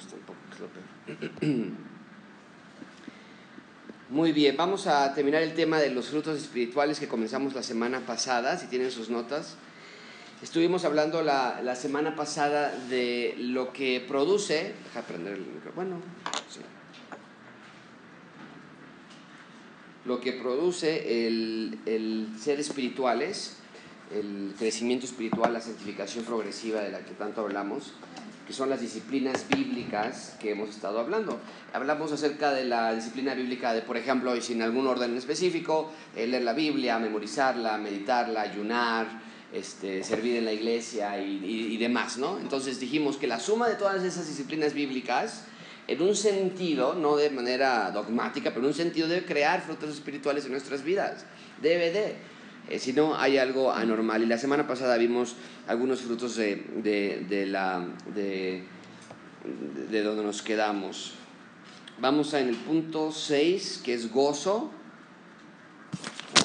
gusta un poco. Muy bien, vamos a terminar el tema de los frutos espirituales que comenzamos la semana pasada, si tienen sus notas. Estuvimos hablando la, la semana pasada de lo que produce, deja prender el micrófono, bueno, sí. Lo que produce el, el ser espirituales, el crecimiento espiritual, la santificación progresiva de la que tanto hablamos que son las disciplinas bíblicas que hemos estado hablando. Hablamos acerca de la disciplina bíblica de, por ejemplo, y sin algún orden específico, eh, leer la Biblia, memorizarla, meditarla, ayunar, este, servir en la iglesia y, demás, ¿no? Entonces dijimos que la suma de todas esas disciplinas bíblicas, en un sentido, no de manera dogmática, pero en un sentido debe crear frutos espirituales en nuestras vidas. Debe de. Eh, si no, hay algo anormal. Y la semana pasada vimos algunos frutos de, de, de la, de, de donde nos quedamos. Vamos a en el punto 6, que es gozo.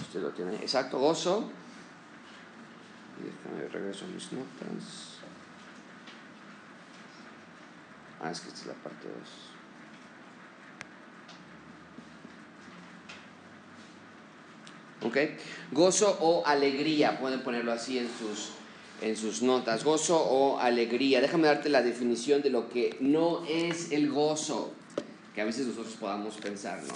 Usted lo tiene. Exacto, gozo. Déjame regreso a mis notas. Ah, es que esta es la parte 2. ¿Ok? Gozo o alegría, pueden ponerlo así en sus, en sus notas. Gozo o alegría. Déjame darte la definición de lo que no es el gozo, que a veces nosotros podamos pensar, ¿no?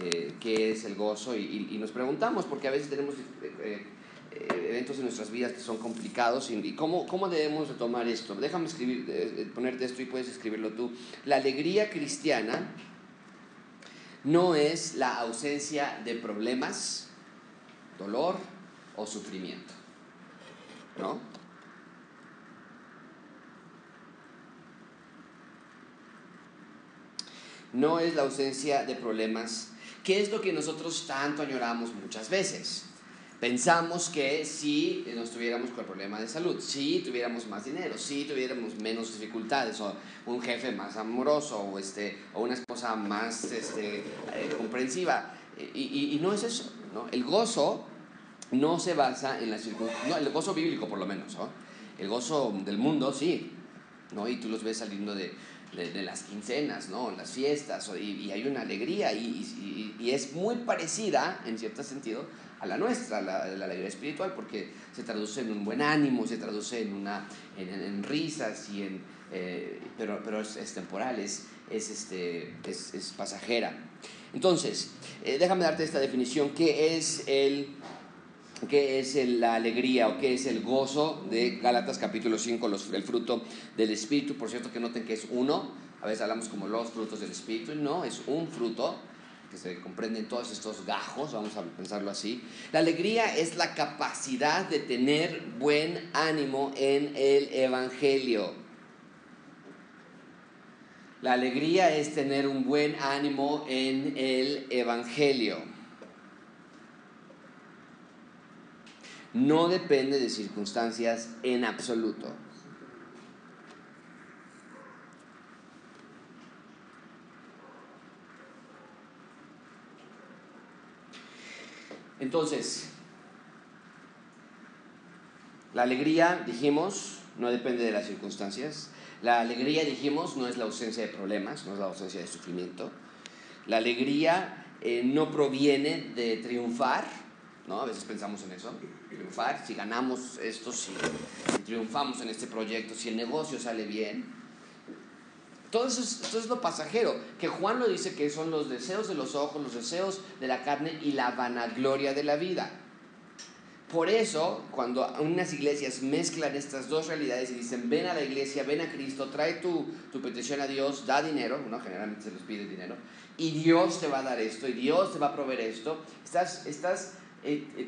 Eh, ¿Qué es el gozo? Y, nos preguntamos, porque a veces tenemos eh, eh, eventos en nuestras vidas que son complicados y, cómo, cómo debemos de tomar esto. Déjame escribir, ponerte esto y puedes escribirlo tú. La alegría cristiana no es la ausencia de problemas, dolor o sufrimiento. ¿No? No es la ausencia de problemas, que es lo que nosotros tanto añoramos muchas veces. Pensamos que si nos tuviéramos con el problema de salud, si tuviéramos más dinero, si tuviéramos menos dificultades, o un jefe más amoroso, o, este, o una esposa más este, eh, comprensiva, y, y, no es eso. ¿no? El gozo no se basa en la circunstancia, no, el gozo bíblico por lo menos, ¿no? el gozo del mundo sí, ¿no? y tú los ves saliendo de, de, las quincenas, ¿no? las fiestas, y, hay una alegría, y, y, es muy parecida, en cierto sentido, a la nuestra, la, la, alegría espiritual, porque se traduce en un buen ánimo, se traduce en, una, en, risas, y en, eh, pero, pero es, temporal, es, es, este, es, pasajera. Entonces, eh, déjame darte esta definición, ¿qué es el qué es la alegría o qué es el gozo de Gálatas capítulo 5, los, el fruto del Espíritu. Por cierto que noten que es uno, a veces hablamos como los frutos del Espíritu, no, es un fruto que se comprenden todos estos gajos, vamos a pensarlo así. La alegría es la capacidad de tener buen ánimo en el Evangelio. La alegría es tener un buen ánimo en el Evangelio. No depende de circunstancias en absoluto. Entonces, la alegría, dijimos, no depende de las circunstancias. La alegría, dijimos, no es la ausencia de problemas, no es la ausencia de sufrimiento. La alegría eh, no proviene de triunfar, ¿no? A veces pensamos en eso, triunfar, si ganamos esto, si, triunfamos en este proyecto, si el negocio sale bien. Todo eso, es, es lo pasajero, que Juan lo dice que son los deseos de los ojos, los deseos de la carne y la vanagloria de la vida. Por eso, cuando unas iglesias mezclan estas dos realidades y dicen, ven a la iglesia, ven a Cristo, trae tu, tu petición a Dios, da dinero, generalmente se les pide dinero, y Dios te va a dar esto, y Dios te va a proveer esto, estás, estás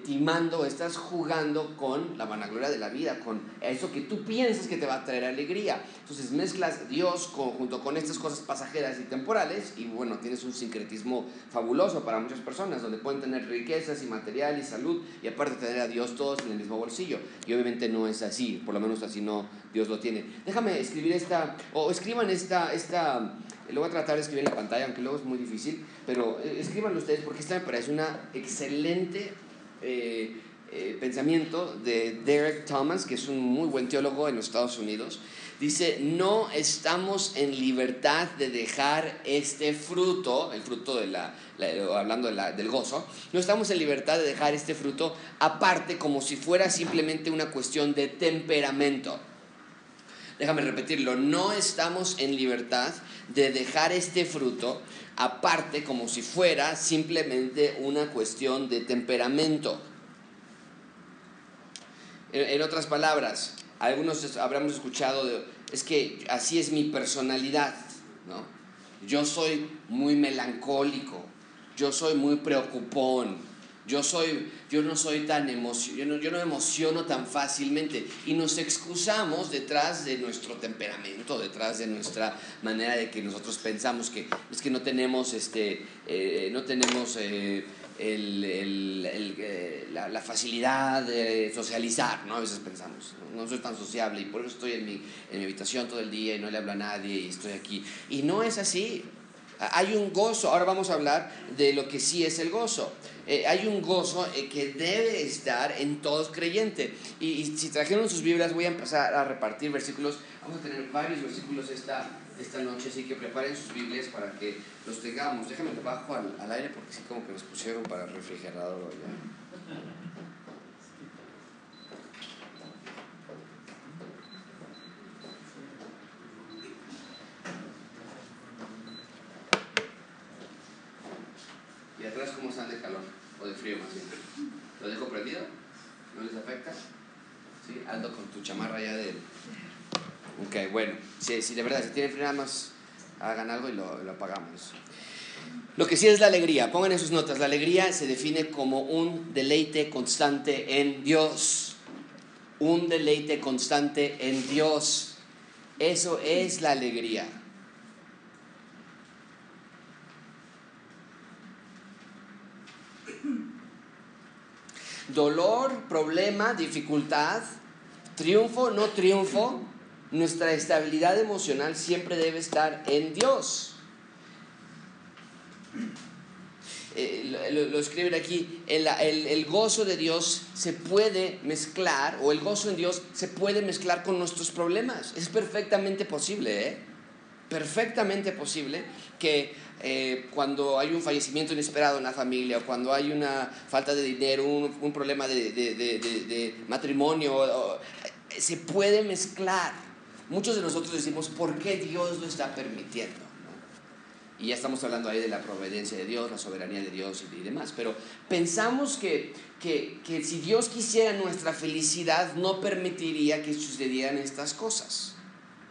timando, estás jugando con la vanagloria de la vida, con eso que tú piensas que te va a traer alegría. Entonces mezclas Dios junto con estas cosas pasajeras y temporales y bueno, tienes un sincretismo fabuloso para muchas personas, donde pueden tener riquezas y material y salud y aparte tener a Dios todos en el mismo bolsillo. Y obviamente no es así, por lo menos así no Dios lo tiene. Déjame escribir esta, o escriban esta, esta lo voy a tratar de escribir en la pantalla, aunque luego es muy difícil, pero eh, escríbanlo ustedes porque esta me parece una excelente eh, eh, pensamiento de Derek Thomas, que es un muy buen teólogo en los Estados Unidos, Dice, no estamos en libertad de dejar este fruto, el fruto de la, hablando del gozo, no estamos en libertad de dejar este fruto aparte como si fuera simplemente una cuestión de temperamento. Déjame repetirlo, no estamos en libertad de dejar este fruto aparte como si fuera simplemente una cuestión de temperamento. En, otras palabras, algunos habremos escuchado, es que así es mi personalidad, ¿no? Yo soy muy melancólico, yo soy muy preocupón, yo, soy, yo no soy tan emocionado, yo no, me emociono tan fácilmente. Y nos excusamos detrás de nuestro temperamento, detrás de nuestra manera de que nosotros pensamos que es que no tenemos, este, eh, no tenemos eh, eh, la, facilidad de socializar, ¿no? A veces pensamos, ¿no? soy tan sociable y por eso estoy en mi, en mi habitación todo el día y no le hablo a nadie y estoy aquí. Y no es así. Hay un gozo, ahora vamos a hablar de lo que sí es el gozo. Eh, hay un gozo eh, que debe estar en todos creyentes. Y, si trajeron sus Biblias, voy a empezar a repartir versículos. Vamos a tener varios versículos esta, esta noche, así que preparen sus Biblias para que los tengamos. Déjame bajo al, al aire porque sí como que nos pusieron para el refrigerador ya. cómo están de calor o de frío más bien. ¿Lo dejo prendido? ¿No les afecta? ¿Sí? Aldo con tu chamarra ya de... Ok, bueno, si, si de verdad, si tienen frío nada más hagan algo y lo, lo apagamos. Lo que sí es la alegría, pongan en sus notas, la alegría se define como un deleite constante en Dios. Un deleite constante en Dios. Eso es la alegría. Dolor, problema, dificultad, triunfo, no triunfo, nuestra estabilidad emocional siempre debe estar en Dios. Eh, lo, escriben aquí, el, el, gozo de Dios se puede mezclar, o el gozo en Dios se puede mezclar con nuestros problemas. Es perfectamente posible, ¿eh? Perfectamente posible que eh, cuando hay un fallecimiento inesperado en la familia, o cuando hay una falta de dinero, un, problema de, matrimonio, eh, se puede mezclar. Muchos de nosotros decimos, ¿por qué Dios lo está permitiendo? Y ya estamos hablando ahí de la providencia de Dios, la soberanía de Dios y, demás. Pero pensamos que, que, que si Dios quisiera nuestra felicidad, no permitiría que sucedieran estas cosas.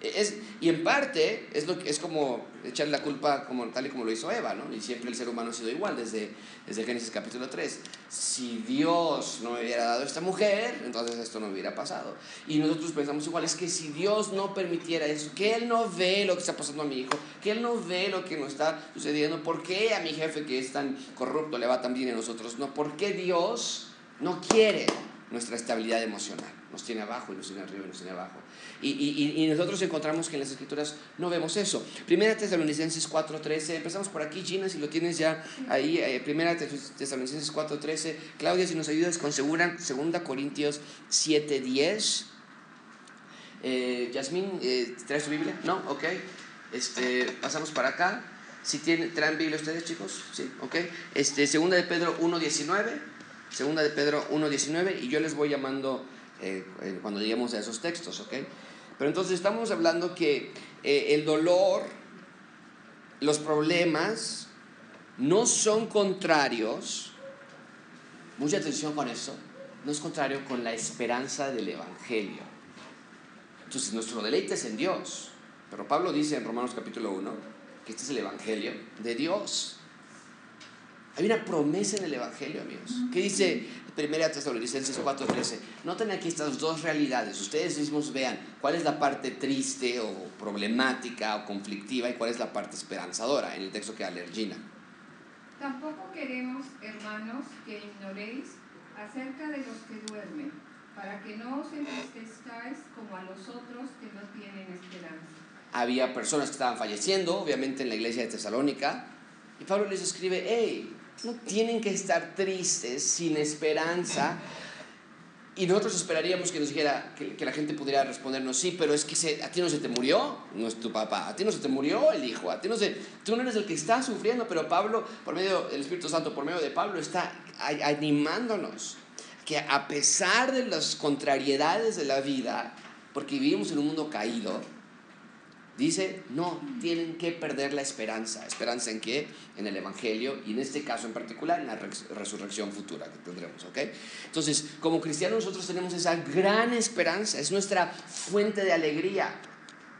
Es, y en parte es, lo es como echarle la culpa como, tal y como lo hizo Eva, ¿no? Y siempre el ser humano ha sido igual desde, desde Génesis capítulo 3. Si Dios no me hubiera dado esta mujer, entonces esto no hubiera pasado. Y nosotros pensamos igual, es que si Dios no permitiera eso, que Él no ve lo que está pasando a mi hijo, que Él no ve lo que nos está sucediendo, ¿por qué a mi jefe que es tan corrupto le va tan bien a nosotros? No, ¿por qué Dios no quiere nuestra estabilidad emocional? Nos tiene abajo y nos tiene arriba y nos tiene abajo. Y, nosotros encontramos que en las escrituras no vemos eso. Primera Tesalonicenses 4.13, empezamos por aquí, Gina, si lo tienes ya ahí. Eh, primera Tesalonicenses 4.13. Claudia, si nos ayudas con segura, Segunda Corintios 7.10. Eh, Yasmín, eh, ¿traes tu Biblia? No, ok. Este, pasamos para acá. Si tienen, ¿Traen Biblia ustedes, chicos? Sí, ok. Este, segunda de Pedro 1.19. Segunda de Pedro 1.19. Y yo les voy llamando eh, cuando lleguemos a esos textos, ¿ok? Pero entonces estamos hablando que eh, el dolor, los problemas, no son contrarios, mucha atención con eso, no es contrario con la esperanza del Evangelio. Entonces nuestro deleite es en Dios. Pero Pablo dice en Romanos capítulo 1 que este es el Evangelio de Dios. Hay una promesa en el Evangelio, amigos. ¿Qué dice Primera Tesalonicenses 4:13. Noten aquí estas dos realidades. Ustedes mismos vean cuál es la parte triste o problemática o conflictiva y cuál es la parte esperanzadora en el texto que alergina. Tampoco queremos, hermanos, que ignoréis acerca de los que duermen, para que no os entristezcáis como a los otros que no tienen esperanza. Había personas que estaban falleciendo, obviamente en la iglesia de Tesalónica, y Pablo les escribe, hey, no tienen que estar tristes, sin esperanza. Y nosotros esperaríamos que nos dijera, que, la gente pudiera respondernos, sí, pero es que a ti no se te murió, no es tu papá, a ti no se te murió el hijo, a ti no se, tú no eres el que está sufriendo, pero Pablo, por medio del Espíritu Santo, por medio de Pablo, está animándonos que a pesar de las contrariedades de la vida, porque vivimos en un mundo caído, Dice, no, tienen que perder la esperanza. ¿Esperanza en qué? En el Evangelio y en este caso en particular en la resurrección futura que tendremos, ¿ok? Entonces, como cristianos nosotros tenemos esa gran esperanza, es nuestra fuente de alegría.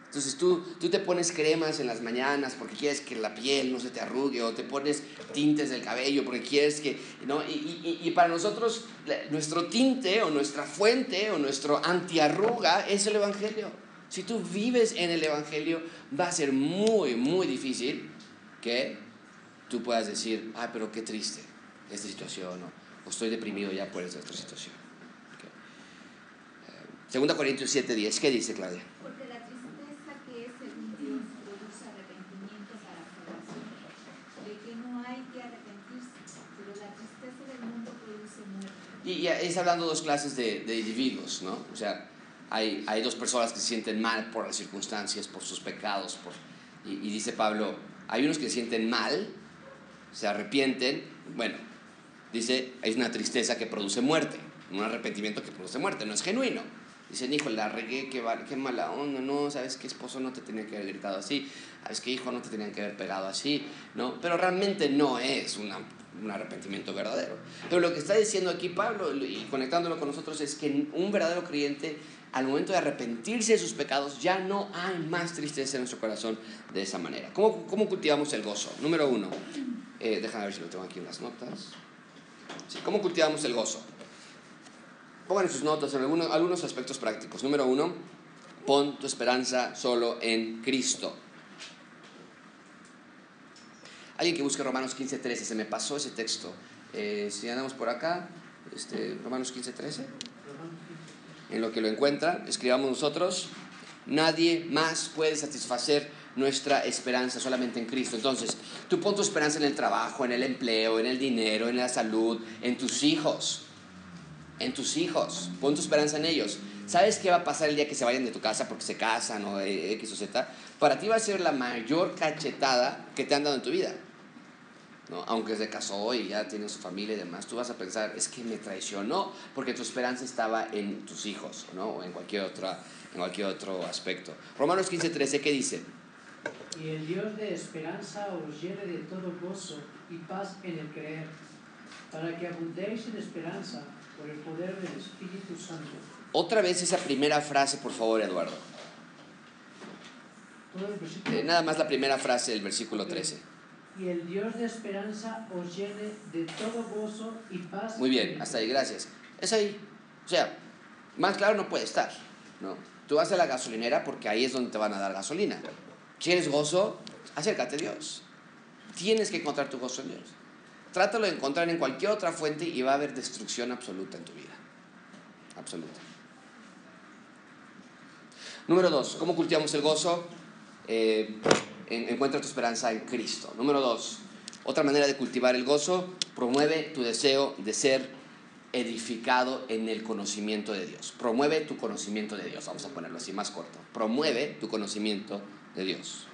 Entonces tú, tú te pones cremas en las mañanas porque quieres que la piel no se te arrugue o te pones tintes del cabello porque quieres que, ¿no? Y, y, y para nosotros nuestro tinte o nuestra fuente o nuestro antiarruga es el Evangelio. Si tú vives en el Evangelio, va a ser muy, muy difícil que tú puedas decir, ah, pero qué triste esta situación, o estoy deprimido ya por esta situación. Eh, segunda Corintios 7:10, ¿qué dice Claudia? Porque la tristeza que es según Dios produce arrepentimiento para salvación, de que no hay que arrepentirse, pero la tristeza del mundo produce muerte. Y, y es hablando dos clases de, de individuos, ¿no? O sea, hay, hay, dos personas que se sienten mal por las circunstancias, por sus pecados. Por, y, dice Pablo, hay unos que se sienten mal, se arrepienten. Bueno, dice, hay una tristeza que produce muerte, un arrepentimiento que produce muerte, no es genuino. Dicen, hijo, la regué, qué, qué mala onda, no, sabes que esposo no te tenía que haber gritado así, sabes que hijo no te tenía que haber pegado así, ¿no? Pero realmente no es una, un arrepentimiento verdadero. Pero lo que está diciendo aquí Pablo y conectándolo con nosotros es que un verdadero creyente al momento de arrepentirse de sus pecados, ya no hay más tristeza en nuestro corazón de esa manera. ¿Cómo, cómo cultivamos el gozo? Número uno, eh, déjame ver si lo tengo aquí en las notas. ¿Cómo cultivamos el gozo? Pongan en sus notas en algunos, algunos aspectos prácticos. Número uno, pon tu esperanza solo en Cristo. Alguien que busque Romanos 15.13, se me pasó ese texto. Eh, si andamos por acá, este, Romanos 15.13 en lo que lo encuentra, escribamos nosotros, nadie más puede satisfacer nuestra esperanza solamente en Cristo. Entonces, tú pon tu esperanza en el trabajo, en el empleo, en el dinero, en la salud, en tus hijos, en tus hijos, pon tu esperanza en ellos. ¿Sabes qué va a pasar el día que se vayan de tu casa porque se casan o X o Z? Para ti va a ser la mayor cachetada que te han dado en tu vida. Aunque se casó y ya tiene su familia y demás, tú vas a pensar, es que me traicionó porque tu esperanza estaba en tus hijos, ¿no? O en cualquier, otra, en cualquier otro aspecto. Romanos 15, 13, ¿qué dice? Y el Dios de esperanza os llene de todo gozo y paz en el creer, para que abundéis en esperanza por el poder del Espíritu Santo. Otra vez esa primera frase, por favor, Eduardo. Eh, nada más la primera frase del versículo 13 y el Dios de esperanza os llene de todo gozo y paz. Muy bien, hasta ahí, gracias. Es ahí. O sea, más claro no puede estar. ¿no? Tú vas a la gasolinera porque ahí es donde te van a dar gasolina. ¿Quieres gozo? Acércate a Dios. Tienes que encontrar tu gozo en Dios. Trátalo de encontrar en cualquier otra fuente y va a haber destrucción absoluta en tu vida. Absoluta. Número dos, ¿cómo cultivamos el gozo? Eh, encuentra tu esperanza en Cristo. Número dos, otra manera de cultivar el gozo, promueve tu deseo de ser edificado en el conocimiento de Dios. Promueve tu conocimiento de Dios, vamos a ponerlo así más corto. Promueve tu conocimiento de Dios.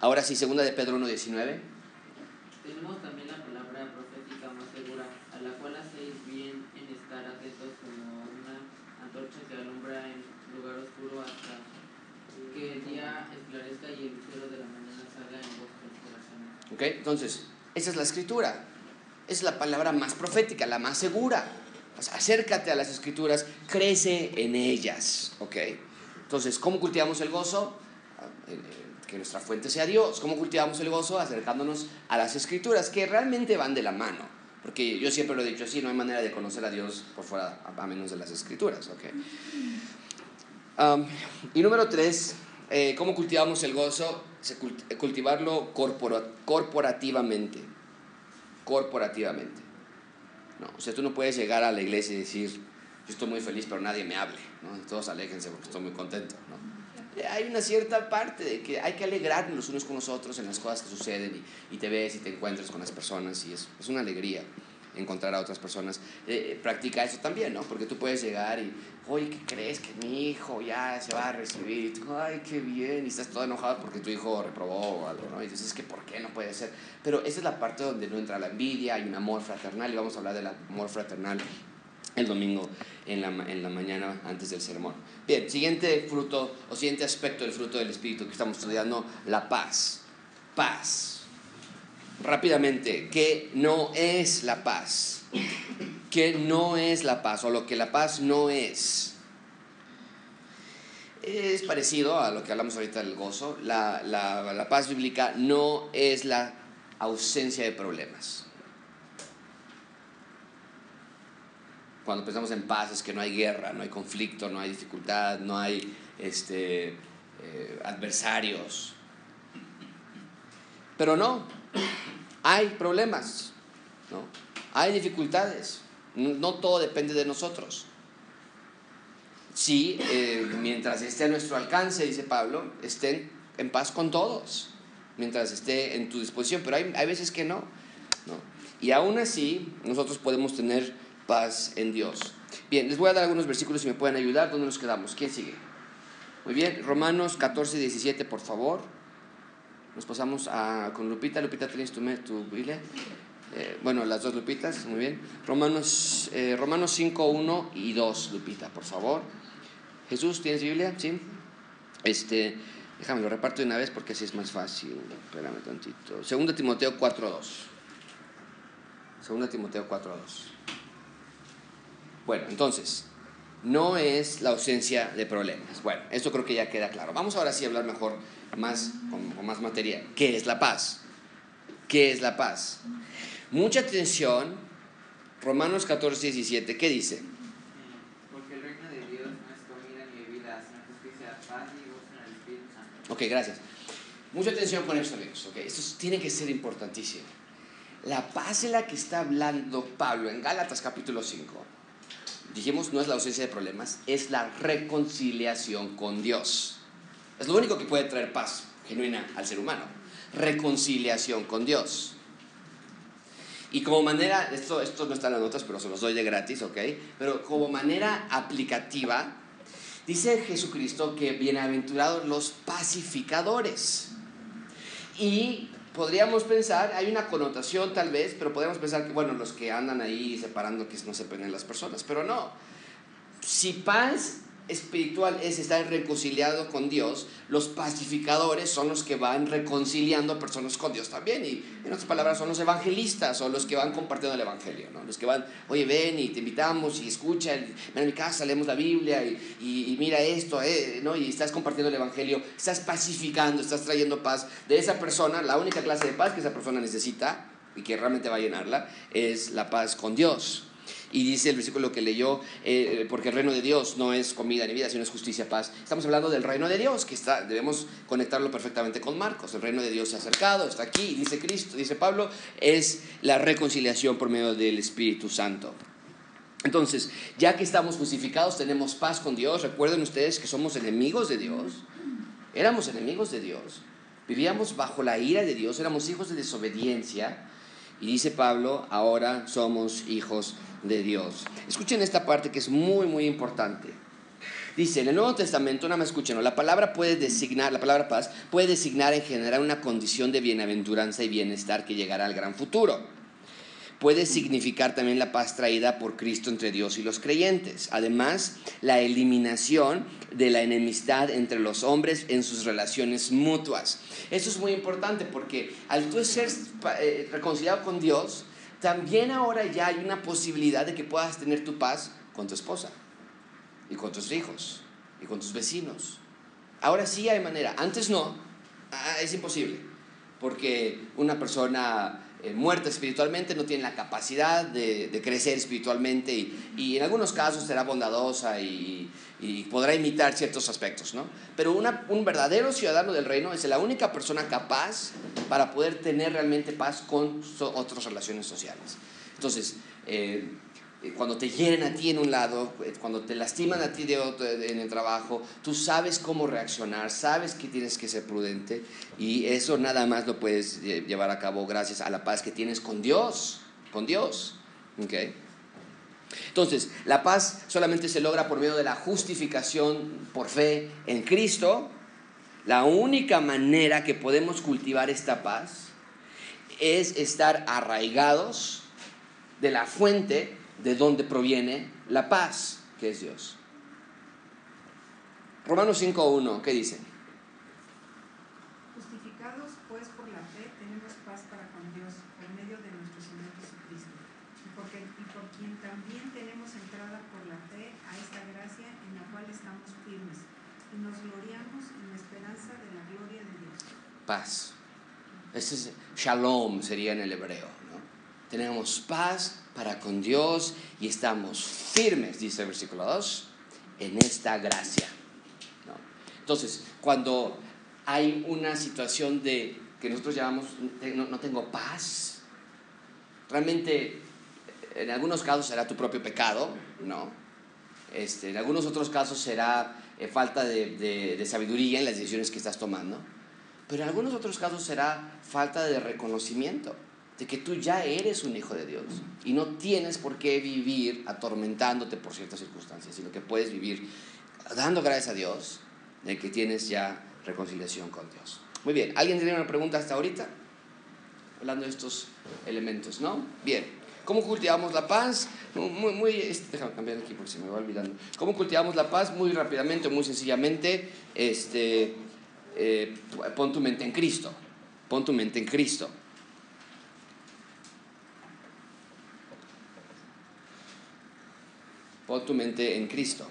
Ahora sí, segunda de Pedro 1.19. Tenemos también la palabra profética más segura, a la cual hacéis bien en estar atentos como una antorcha que alumbra en lugar oscuro hasta que el día esclarezca y el lucero de la mañana salga en vuestros corazones. ¿Ok? Entonces, esa es la escritura. Es la palabra más profética, la más segura. acércate a las escrituras, crece en ellas. ¿Ok? Entonces, ¿cómo cultivamos el gozo? Ah, eh, que nuestra fuente sea Dios. ¿Cómo cultivamos el gozo? Acercándonos a las escrituras, que realmente van de la mano. Porque yo siempre lo he dicho así, no hay manera de conocer a Dios por fuera, a menos de las escrituras. ¿ok? y número tres, eh, ¿cómo cultivamos el gozo? Cultivarlo corporativamente. Corporativamente. No, o sea, tú no puedes llegar a la iglesia y decir, yo estoy muy feliz, pero nadie me hable. ¿no? Todos aléjense porque estoy muy contento. ¿no? Eh, hay una cierta parte de que hay que alegrarnos los unos con los otros en las cosas que suceden y, y te ves y te encuentras con las personas y es, es una alegría. Encontrar a otras personas. Eh, practica eso también, ¿no? Porque tú puedes llegar y, oye, ¿qué crees que mi hijo ya se va a recibir? Y tú, ay, qué bien, y estás todo enojado porque tu hijo reprobó o algo, ¿no? Y dices, es que ¿por qué no puede ser? Pero esa es la parte donde no entra la envidia, hay un amor fraternal, y vamos a hablar del amor fraternal el domingo en la, en la mañana antes del sermón. Bien, siguiente fruto o siguiente aspecto del fruto del Espíritu que estamos estudiando, la paz. Paz rápidamente, ¿qué no es la paz? ¿Qué no es la paz o lo que la paz no es? Es parecido a lo que hablamos ahorita del gozo. La, la, la paz bíblica no es la ausencia de problemas. Cuando pensamos en paz es que no hay guerra, no hay conflicto, no hay dificultad, no hay este, eh, adversarios. Pero no, hay problemas, ¿no? hay dificultades, no todo depende de nosotros. Sí, eh, mientras esté a nuestro alcance, dice Pablo, estén en paz con todos, mientras esté en tu disposición, pero hay, hay veces que no, no. Y aún así, nosotros podemos tener paz en Dios. Bien, les voy a dar algunos versículos si me pueden ayudar. ¿Dónde nos quedamos? ¿Quién sigue? Muy bien, Romanos 14, 17, por favor. Nos pasamos a, con Lupita. Lupita, ¿tienes tu, tu Biblia? Eh, bueno, las dos Lupitas, muy bien. Romanos, eh, Romanos 5, 1 y 2, Lupita, por favor. Jesús, ¿tienes Biblia? Sí. Este, déjame lo reparto de una vez porque así es más fácil. Espérame tantito. Segunda Timoteo 4, 2. Segunda Timoteo 4, 2. Bueno, entonces, no es la ausencia de problemas. Bueno, esto creo que ya queda claro. Vamos ahora sí a hablar mejor más, con, más materia. ¿Qué es la paz? ¿Qué es la paz? Mucha atención, Romanos 14, 17, ¿qué dice? Porque el reino de Dios no es comida ni bebida, sino justicia, paz y gozo en el Espíritu Santo. Ok, gracias. Mucha atención con esto, amigos. Okay, esto tiene que ser importantísimo. La paz en la que está hablando Pablo en Gálatas capítulo 5, dijimos, no es la ausencia de problemas, es la reconciliación con Dios. Es lo único que puede traer paz genuina al ser humano. Reconciliación con Dios. Y como manera, esto, esto no está en las notas, pero se los doy de gratis, ¿ok? Pero como manera aplicativa, dice Jesucristo que bienaventurados los pacificadores. Y podríamos pensar, hay una connotación tal vez, pero podríamos pensar que, bueno, los que andan ahí separando que no se peleen las personas, pero no. Si paz espiritual es estar reconciliado con Dios, los pacificadores son los que van reconciliando personas con Dios también. Y en otras palabras, son los evangelistas o los que van compartiendo el evangelio, ¿no? Los que van, oye, ven y te invitamos y escucha, ven a mi casa, leemos la Biblia y, y, mira esto, eh, ¿no? Y estás compartiendo el evangelio, estás pacificando, estás trayendo paz de esa persona. La única clase de paz que esa persona necesita y que realmente va a llenarla es la paz con Dios. Y dice el versículo que leyó, eh, porque el reino de Dios no es comida ni vida, sino es justicia, paz. Estamos hablando del reino de Dios, que está, debemos conectarlo perfectamente con Marcos. El reino de Dios se ha acercado, está aquí, dice Cristo, dice Pablo, es la reconciliación por medio del Espíritu Santo. Entonces, ya que estamos justificados, tenemos paz con Dios. Recuerden ustedes que somos enemigos de Dios. Éramos enemigos de Dios. Vivíamos bajo la ira de Dios, éramos hijos de desobediencia. Y dice Pablo, ahora somos hijos de Dios. Escuchen esta parte que es muy, muy importante. Dice, en el Nuevo Testamento, nada más escuchen, la palabra puede designar, la palabra paz puede designar en general una condición de bienaventuranza y bienestar que llegará al gran futuro. Puede significar también la paz traída por Cristo entre Dios y los creyentes. Además, la eliminación de la enemistad entre los hombres en sus relaciones mutuas. Eso es muy importante porque al tú ser eh, reconciliado con Dios, también ahora ya hay una posibilidad de que puedas tener tu paz con tu esposa y con tus hijos y con tus vecinos. Ahora sí hay manera, antes no, ah, es imposible, porque una persona eh, muerta espiritualmente no tiene la capacidad de, crecer espiritualmente y, en algunos casos será bondadosa y, podrá imitar ciertos aspectos, ¿no? Pero un verdadero ciudadano del reino es la única persona capaz para poder tener realmente paz con otras relaciones sociales. Entonces, eh, cuando te hieren a ti en un lado, eh, cuando te lastiman a ti de otro, en el trabajo, tú sabes cómo reaccionar, sabes que tienes que ser prudente y eso nada más lo puedes llevar a cabo gracias a la paz que tienes con Dios, con Dios. ¿Ok? Entonces, la paz solamente se logra por medio de la justificación por fe en Cristo. La única manera que podemos cultivar esta paz es estar arraigados de la fuente de donde proviene la paz, que es Dios. Romanos 5.1, ¿qué dice? Justificados pues por la fe, tenemos paz para con Dios por medio de nuestro Señor Jesucristo, y, porque, y por quien también tenemos entrada por la fe a esta gracia en la cual estamos firmes, y nos gloriamos en la esperanza de la gloria de Dios. Paz. Ese es shalom, sería en el hebreo. ¿no? Tenemos paz para con Dios y estamos firmes, dice el versículo 2, en esta gracia. Entonces, cuando hay una situación de que nosotros llamamos no, no tengo paz, realmente en algunos casos será tu propio pecado, ¿no? Este, en algunos otros casos será eh, falta de sabiduría en las decisiones que estás tomando, pero en algunos otros casos será falta de reconocimiento de que tú ya eres un hijo de Dios y no tienes por qué vivir atormentándote por ciertas circunstancias, sino que puedes vivir dando gracias a Dios de que tienes ya reconciliación con Dios. Muy bien, ¿alguien tiene una pregunta hasta ahorita? Hablando de estos elementos, ¿no? Bien, ¿cómo cultivamos la paz? Muy, muy, este, déjame cambiar aquí porque se me va olvidando. ¿Cómo cultivamos la paz? Muy rápidamente, muy sencillamente, este, eh, pon tu mente en Cristo, pon tu mente en Cristo. Pon tu mente en Cristo.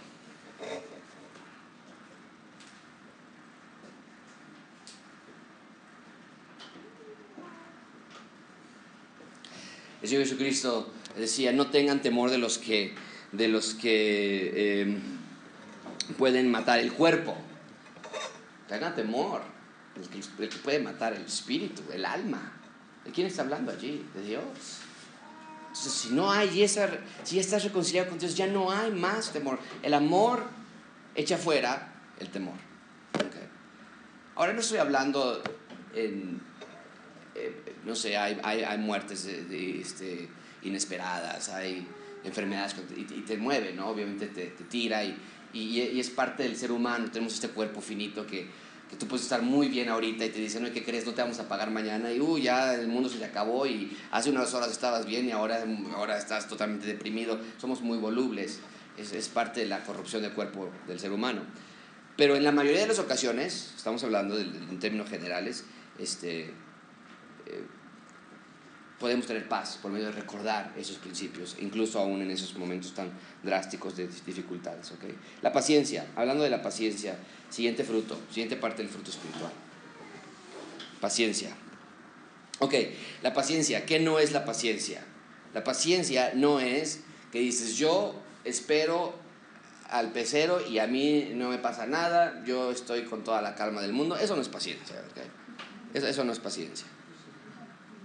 El Señor Jesucristo decía, no tengan temor de los que, de los que eh, pueden matar el cuerpo. Tengan temor del que, que puede matar el espíritu, el alma. ¿De quién está hablando allí? De Dios. Entonces, si no hay esa, si estás reconciliado con Dios, ya no hay más temor. El amor echa fuera el temor. Okay. Ahora no estoy hablando en, eh, no sé, hay, hay, hay muertes de, de, este, inesperadas, hay enfermedades y, y, te mueve, ¿no? Obviamente te, te tira y, y, y, es parte del ser humano. Tenemos este cuerpo finito que, que tú puedes estar muy bien ahorita y te dicen, no, ¿qué crees? No te vamos a pagar mañana y, uh, ya el mundo se te acabó y hace unas horas estabas bien y ahora, ahora estás totalmente deprimido. Somos muy volubles. Es, es parte de la corrupción del cuerpo del ser humano. Pero en la mayoría de las ocasiones, estamos hablando de, en términos generales, este, eh, podemos tener paz por medio de recordar esos principios, incluso aún en esos momentos tan drásticos de dificultades. ¿okay? La paciencia, hablando de la paciencia, siguiente fruto, siguiente parte del fruto espiritual. Paciencia. Ok, la paciencia, ¿qué no es la paciencia? La paciencia no es que dices, yo espero al pecero y a mí no me pasa nada, yo estoy con toda la calma del mundo. Eso no es paciencia. ¿okay? Eso, eso no es paciencia.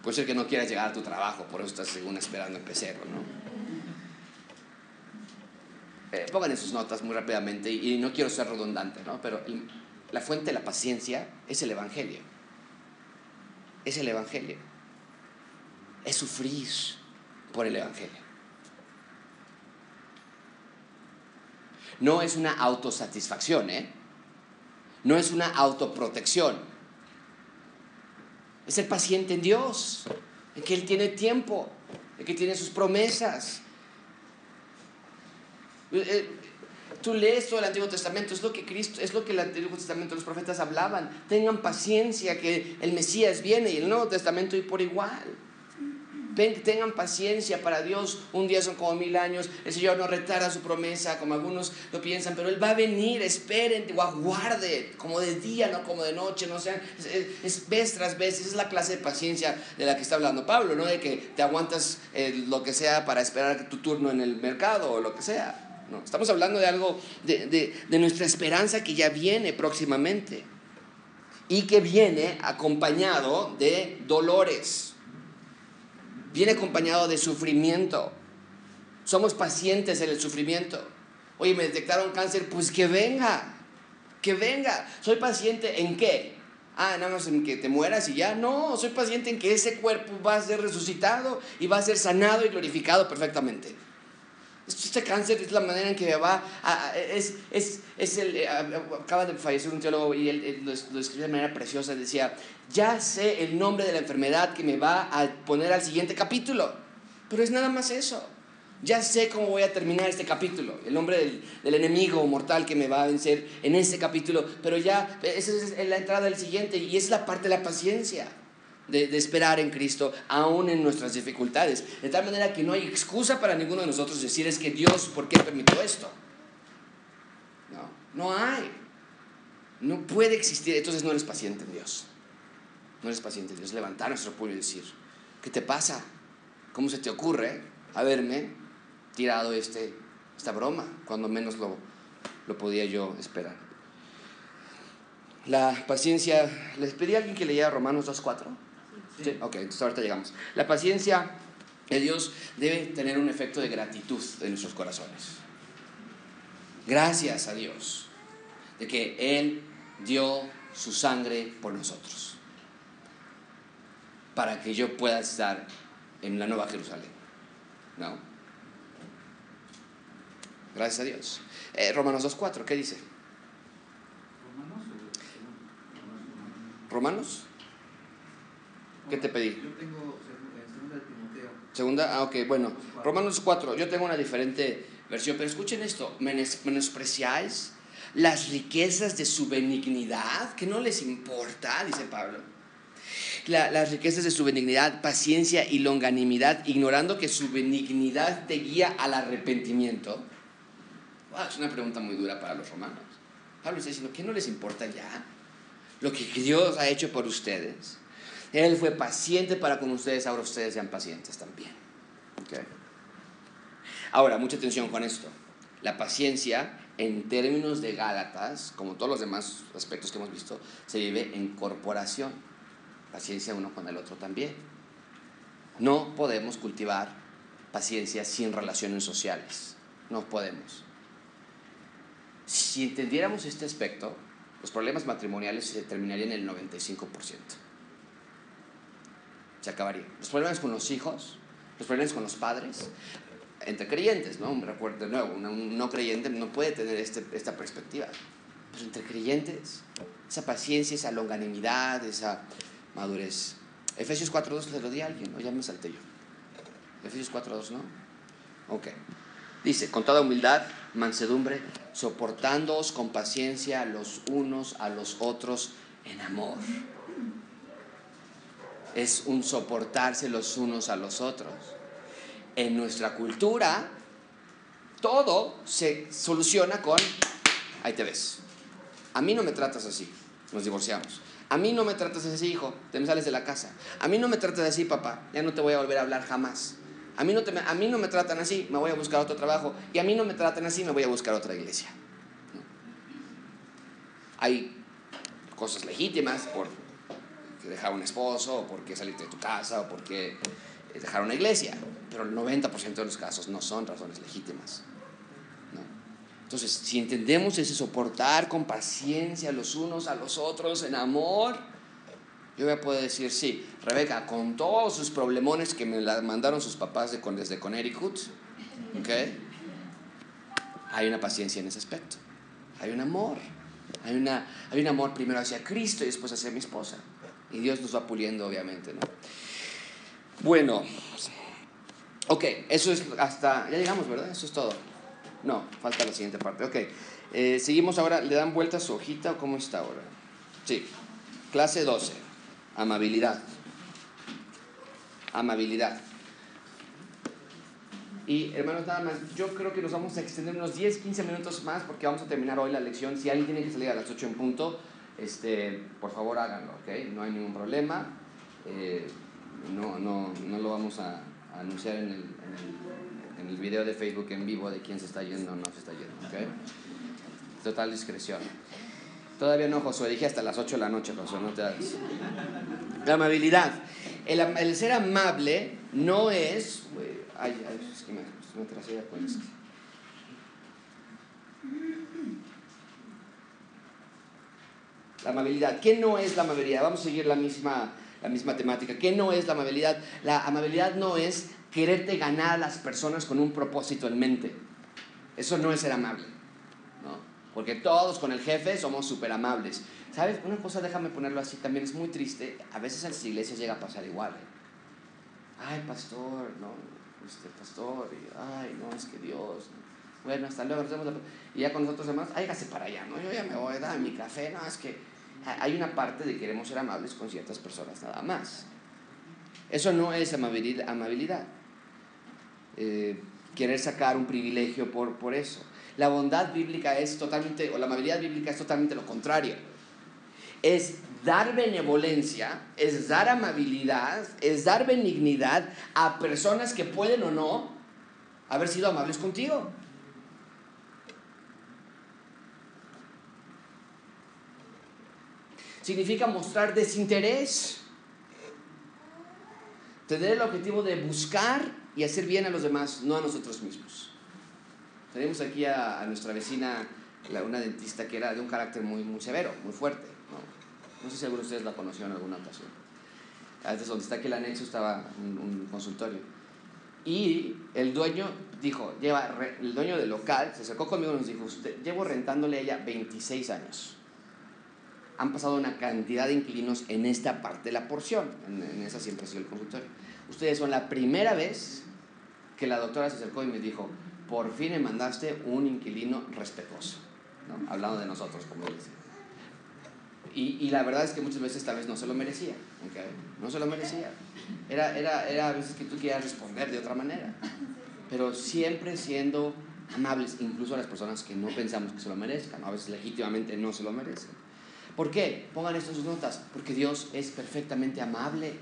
Puede ser que no quieras llegar a tu trabajo, por eso estás según esperando el pecero, ¿no? Eh, pongan en sus notas muy rápidamente, y, no quiero ser redundante, ¿no? Pero la fuente de la paciencia es el Evangelio. Es el Evangelio. Es sufrir por el Evangelio. No es una autosatisfacción, ¿eh? No es una autoprotección. Es ser paciente en Dios, en que Él tiene tiempo, en que tiene sus promesas. Tú lees todo el Antiguo Testamento, es lo que Cristo, es lo que el Antiguo Testamento los profetas hablaban. Tengan paciencia que el Mesías viene y el Nuevo Testamento y por igual. Tengan paciencia para Dios. Un día son como mil años. El Señor no retarda su promesa, como algunos lo piensan, pero Él va a venir. Esperen, o aguarde, como de día, no como de noche. No sean, es, es vez tras vez. Esa es la clase de paciencia de la que está hablando Pablo, no de que te aguantas eh, lo que sea para esperar tu turno en el mercado o lo que sea. No, estamos hablando de algo, de, de, de nuestra esperanza que ya viene próximamente y que viene acompañado de dolores viene acompañado de sufrimiento. Somos pacientes en el sufrimiento. Oye, me detectaron cáncer, pues que venga, que venga. Soy paciente en qué? ah, nada más en que te mueras y ya. No, soy paciente en que ese cuerpo va a ser resucitado y va a ser sanado y glorificado perfectamente. Este cáncer es la manera en que va a, es, es, es el, eh, acaba de fallecer un teólogo y él, lo, lo escribió de manera preciosa, decía, ya sé el nombre de la enfermedad que me va a poner al siguiente capítulo, pero es nada más eso. Ya sé cómo voy a terminar este capítulo, el nombre del, enemigo mortal que me va a vencer en este capítulo, pero ya esa es la entrada del siguiente y es la parte de la paciencia de, esperar en Cristo, aún en nuestras dificultades. De tal manera que no hay excusa para ninguno de nosotros decir es que Dios, ¿por qué permitió esto? No, no hay. No puede existir. Entonces no eres paciente en Dios. No eres paciente en Dios. Levantar nuestro puño y decir, ¿qué te pasa? ¿Cómo se te ocurre haberme tirado este, esta broma cuando menos lo, lo podía yo esperar? La paciencia, les pedí a alguien que leyera Romanos 2.4. Sí, ok, entonces ahorita llegamos. La paciencia de Dios debe tener un efecto de gratitud en nuestros corazones. Gracias a Dios de que Él dio su sangre por nosotros. Para que yo pueda estar en la Nueva Jerusalén. ¿No? Gracias a Dios. Eh, Romanos 2.4, ¿qué dice? ¿Romanos? ¿Qué te pedí? Yo tengo segunda de Timoteo. Segunda, ah, ok, bueno. Romanos 4, yo tengo una diferente versión, pero escuchen esto, menospreciáis las riquezas de su benignidad, que no les importa, dice Pablo. Las riquezas de su benignidad, paciencia y longanimidad, ignorando que su benignidad te guía al arrepentimiento. es una pregunta muy dura para los romanos. Pablo está diciendo, ¿qué no les importa ya? Lo que Dios ha hecho por ustedes. Él fue paciente para con ustedes, ahora ustedes sean pacientes también. Ahora, mucha atención con esto. La paciencia, en términos de Gálatas, como todos los demás aspectos que hemos visto, se vive en corporación. Paciencia uno con el otro también. No podemos cultivar paciencia sin relaciones sociales. No podemos. Si entendiéramos este aspecto, los problemas matrimoniales se terminarían en el 95% se acabaría. Los problemas con los hijos, los problemas con los padres, entre creyentes, ¿no? Recuerdo de nuevo, un no creyente no puede tener este, esta perspectiva. Pero entre creyentes, esa paciencia, esa longanimidad, esa madurez. Efesios 4.2 le lo di a alguien, o ya me salté yo. Efesios 4.2, ¿no? Ok. Dice, con toda humildad, mansedumbre, soportándoos con paciencia los unos a los otros en amor es un soportarse los unos a los otros. En nuestra cultura, todo se soluciona con, ahí te ves. A mí no me tratas así, nos divorciamos. A mí no me tratas así, hijo, te me sales de la casa. A mí no me tratas así, papá, ya no te voy a volver a hablar jamás. A mí, no te, a mí no me tratan así, me voy a buscar otro trabajo. Y a mí no me tratan así, me voy a buscar otra iglesia. Hay cosas legítimas por dejar un esposo, o por qué salirte de tu casa, o por qué dejar una iglesia. Pero el 90% de los casos no son razones legítimas. Entonces, si entendemos ese soportar con paciencia los unos a los otros en amor, yo voy a poder decir, sí, Rebeca, con todos sus problemones que me la mandaron sus papás de, desde Connecticut, hay una paciencia en ese aspecto. Hay un amor. Hay, una, hay un amor primero hacia Cristo y después hacia mi esposa. Y Dios nos va puliendo, obviamente, ¿no? Bueno, ok, eso es hasta, ya llegamos, ¿verdad? Eso es todo. No, falta la siguiente parte. Ok, eh, seguimos ahora, ¿le dan vuelta su hojita o cómo está ahora? Sí, clase 12, amabilidad. Amabilidad. Y hermanos, nada más, yo creo que nos vamos a extender unos 10, 15 minutos más porque vamos a terminar hoy la lección. Si alguien tiene que salir a las 8 en punto, este, por favor háganlo, ¿ok? No hay ningún problema. Eh, no, no, no, lo vamos a, anunciar en el, el, video de Facebook en vivo de quién se está yendo o no se está yendo. Total discreción. Todavía no, Josué, dije hasta las 8 de la noche, Josué, no te hagas. La amabilidad. El, ser amable no es... Ay, es que me, me trasera con esto. La amabilidad. ¿Qué no es la amabilidad? Vamos a seguir la misma, la misma temática. ¿Qué no es la amabilidad? La amabilidad no es quererte ganar a las personas con un propósito en mente. Eso no es ser amable. ¿no? Porque todos con el jefe somos súper amables. ¿Sabes? Una cosa, déjame ponerlo así, también es muy triste. A veces en las iglesias llega a pasar igual. ¿eh? Ay, pastor, no, este pastor, ay, no, es que Dios. Bueno, hasta luego, la- Y ya con nosotros demás, hágase para allá, ¿no? Yo ya me voy a dar mi café, no, es que hay una parte de queremos ser amables con ciertas personas, nada más. Eso no es amabilidad. Eh, querer sacar un privilegio por, por eso. La bondad bíblica es totalmente, o la amabilidad bíblica es totalmente lo contrario. Es dar benevolencia, es dar amabilidad, es dar benignidad a personas que pueden o no haber sido amables contigo. Significa mostrar desinterés. Tener el objetivo de buscar y hacer bien a los demás, no a nosotros mismos. Tenemos aquí a, a nuestra vecina, la- una dentista que era de un carácter muy, muy severo, muy fuerte. ¿no? no sé si alguno de ustedes la conoció en alguna ocasión. Antes donde está aquí el anexo estaba un, un consultorio. Y el dueño dijo, lleva, re- el dueño del local se acercó conmigo y nos dijo, "Usted- llevo rentándole a ella 26 años. Han pasado una cantidad de inquilinos en esta parte de la porción, en, en esa siempre ha sido el consultorio. Ustedes son la primera vez que la doctora se acercó y me dijo, por fin me mandaste un inquilino respetuoso, hablando de nosotros, como decía. Y, y la verdad es que muchas veces tal vez no se lo merecía, ¿ok? no se lo merecía. Era, era, era a veces que tú querías responder de otra manera, pero siempre siendo amables, incluso a las personas que no pensamos que se lo merezcan, a veces legítimamente no se lo merecen. ¿Por qué? Pongan esto en sus notas, porque Dios es perfectamente amable.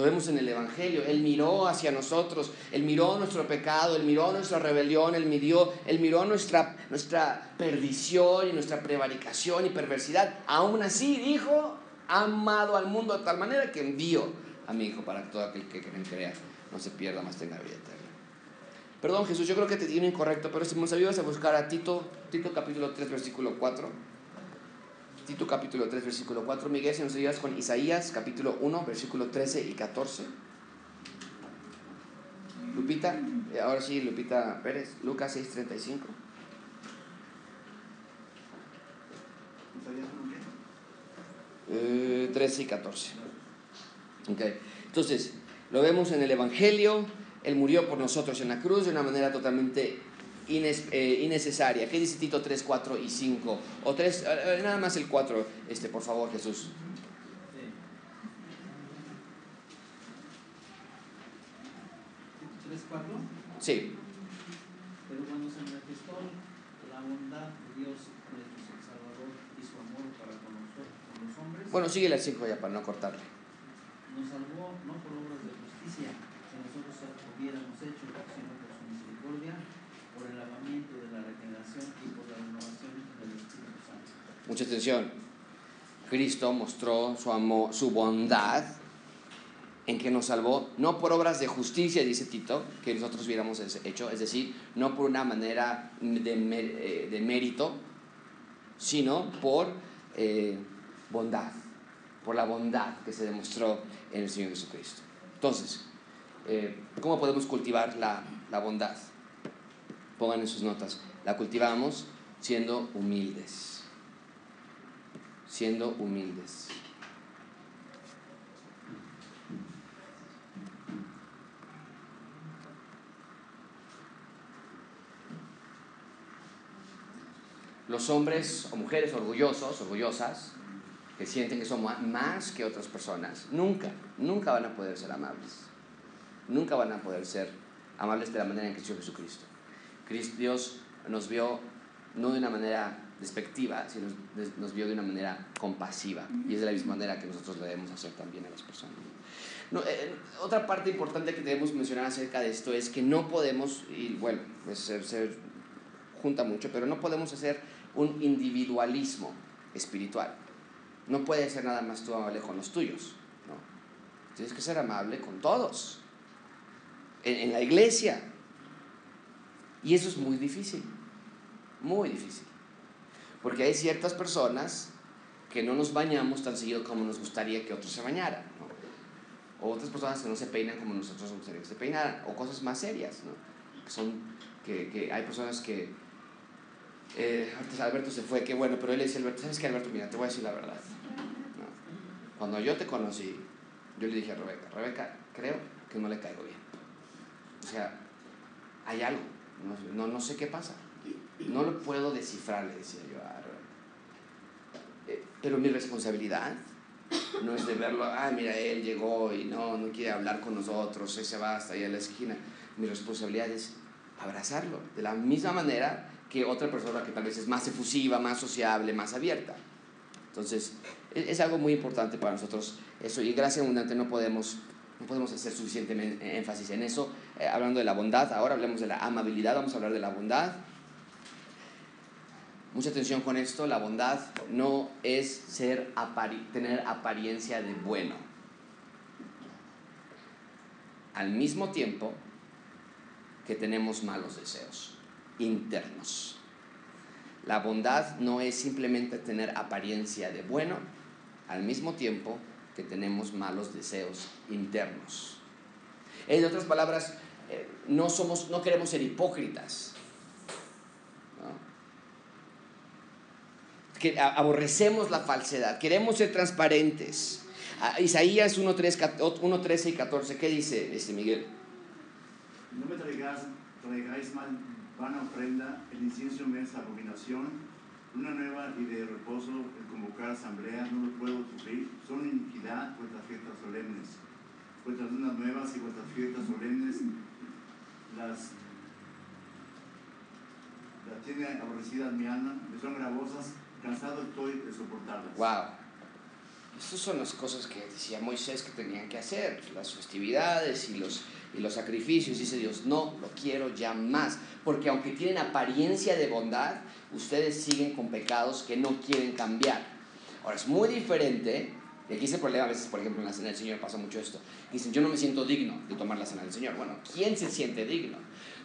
Lo vemos en el Evangelio. Él miró hacia nosotros, Él miró nuestro pecado, Él miró nuestra rebelión, Él miró, Él miró nuestra, nuestra perdición y nuestra prevaricación y perversidad. Aún así dijo, ha amado al mundo de tal manera que envió a mi Hijo para que todo aquel que creen crea no se pierda, más tenga vida eterna. Perdón Jesús, yo creo que te tiene incorrecto, pero si nos ayudas a buscar a Tito, Tito capítulo 3, versículo 4. Tito capítulo 3, versículo 4. Miguel, si nos ayudas con Isaías capítulo 1, versículo 13 y 14. Lupita, eh, ahora sí, Lupita Pérez, Lucas 6, 35. Eh, 13 y 14. Ok, entonces, lo vemos en el Evangelio. Él murió por nosotros en la cruz de una manera totalmente ines- eh, innecesaria. ¿Qué dice Tito 3, 4 y 5? O 3, nada más el 4, este, por favor, Jesús. ¿Tres, cuatro? Sí, Pero cuando se manifestó la bondad de Dios nuestro Salvador y su amor para con los hombres, bueno, sigue el 5 ya para no cortarle. nos salvó no por obras de justicia que nosotros hubiéramos hecho, sino por su misericordia, por el lavamiento de la regeneración y por la renovación del Espíritu Santo. Mucha atención. Cristo mostró su amor, su bondad en que nos salvó, no por obras de justicia, dice Tito, que nosotros hubiéramos hecho, es decir, no por una manera de, eh, de mérito, sino por eh, bondad, por la bondad que se demostró en el Señor Jesucristo. Entonces, eh, ¿cómo podemos cultivar la, la bondad? Pongan en sus notas, la cultivamos siendo humildes, siendo humildes. Los hombres o mujeres orgullosos, orgullosas, que sienten que son más que otras personas, nunca, nunca van a poder ser amables. Nunca van a poder ser amables de la manera en que hizo Jesucristo. Dios nos vio no de una manera despectiva, sino nos vio de una manera compasiva. Y es de la misma manera que nosotros le debemos hacer también a las personas. No, eh, otra parte importante que debemos mencionar acerca de esto es que no podemos, y bueno, pues se, junta mucho, pero no podemos hacer un individualismo espiritual. No puedes ser nada más tú amable con los tuyos. ¿no? Tienes que ser amable con todos. En la iglesia. Y eso es muy difícil. Muy difícil. Porque hay ciertas personas que no nos bañamos tan seguido como nos gustaría que otros se bañaran. O otras personas que no se peinan como nosotros nos gustaría que se peinaran, o cosas más serias, ¿no? Que son, que, que hay personas que, eh, Alberto se fue, qué bueno, pero él le dice, Alberto, ¿sabes qué, Alberto? Mira, te voy a decir la verdad. Cuando yo te conocí, yo le dije a Rebeca, Rebeca, creo que no le caigo bien. O sea, hay algo, no, no, no sé qué pasa. No lo puedo descifrar, le decía yo a. Eh, pero mi responsabilidad no es de verlo, ah, mira, él llegó y no, no quiere hablar con nosotros, ese va hasta ahí a la esquina. Mi responsabilidad es abrazarlo, de la misma manera que otra persona que tal vez es más efusiva, más sociable, más abierta. Entonces, es, es algo muy importante para nosotros eso, y gracias abundante no podemos, no podemos hacer suficiente men- énfasis en eso. Eh, hablando de la bondad, ahora hablemos de la amabilidad, vamos a hablar de la bondad. Mucha atención con esto, la bondad no es ser tener apariencia de bueno. Al mismo tiempo que tenemos malos deseos internos. La bondad no es simplemente tener apariencia de bueno, al mismo tiempo que tenemos malos deseos internos. En otras palabras, eh, no, somos, no queremos ser hipócritas. Que aborrecemos la falsedad, queremos ser transparentes. Isaías 1, 3, 1, 13 y 14, ¿qué dice este Miguel? No me traigáis, traigáis mal, vana ofrenda, el incienso me es abominación, una nueva y de reposo, el convocar asamblea, no lo puedo sufrir, son iniquidad vuestras fiestas solemnes, vuestras lunas nuevas y vuestras fiestas solemnes, las, las tiene aborrecidas mi alma, me son gravosas, cansado estoy de soportarlas. Wow. Estas son las cosas que decía Moisés que tenían que hacer, las festividades y los, y los sacrificios. Dice Dios, no lo quiero ya más, porque aunque tienen apariencia de bondad, ustedes siguen con pecados que no quieren cambiar. Ahora, es muy diferente, y aquí es el problema a veces, por ejemplo, en la cena del Señor pasa mucho esto. Dicen, yo no me siento digno de tomar la cena del Señor. Bueno, ¿quién se siente digno?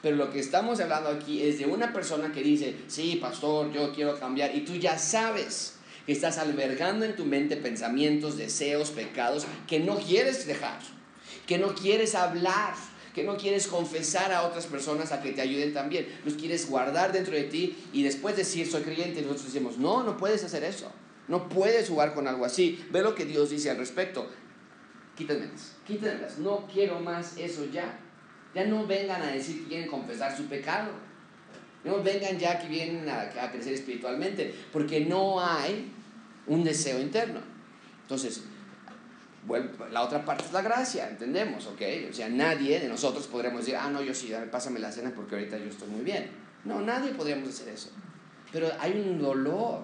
Pero lo que estamos hablando aquí es de una persona que dice, sí, pastor, yo quiero cambiar, y tú ya sabes estás albergando en tu mente pensamientos, deseos, pecados que no quieres dejar, que no quieres hablar, que no quieres confesar a otras personas a que te ayuden también. Los quieres guardar dentro de ti y después decir, soy creyente, y nosotros decimos, no, no puedes hacer eso. No puedes jugar con algo así. Ve lo que Dios dice al respecto. Quítenmelas, quítenmelas. No quiero más eso ya. Ya no vengan a decir que quieren confesar su pecado. No vengan ya que vienen a crecer espiritualmente, porque no hay un deseo interno. Entonces, la otra parte es la gracia, entendemos, ¿ok? O sea, nadie de nosotros podremos decir, ah, no, yo sí, dame, pásame la cena porque ahorita yo estoy muy bien. No, nadie podríamos hacer eso. Pero hay un dolor,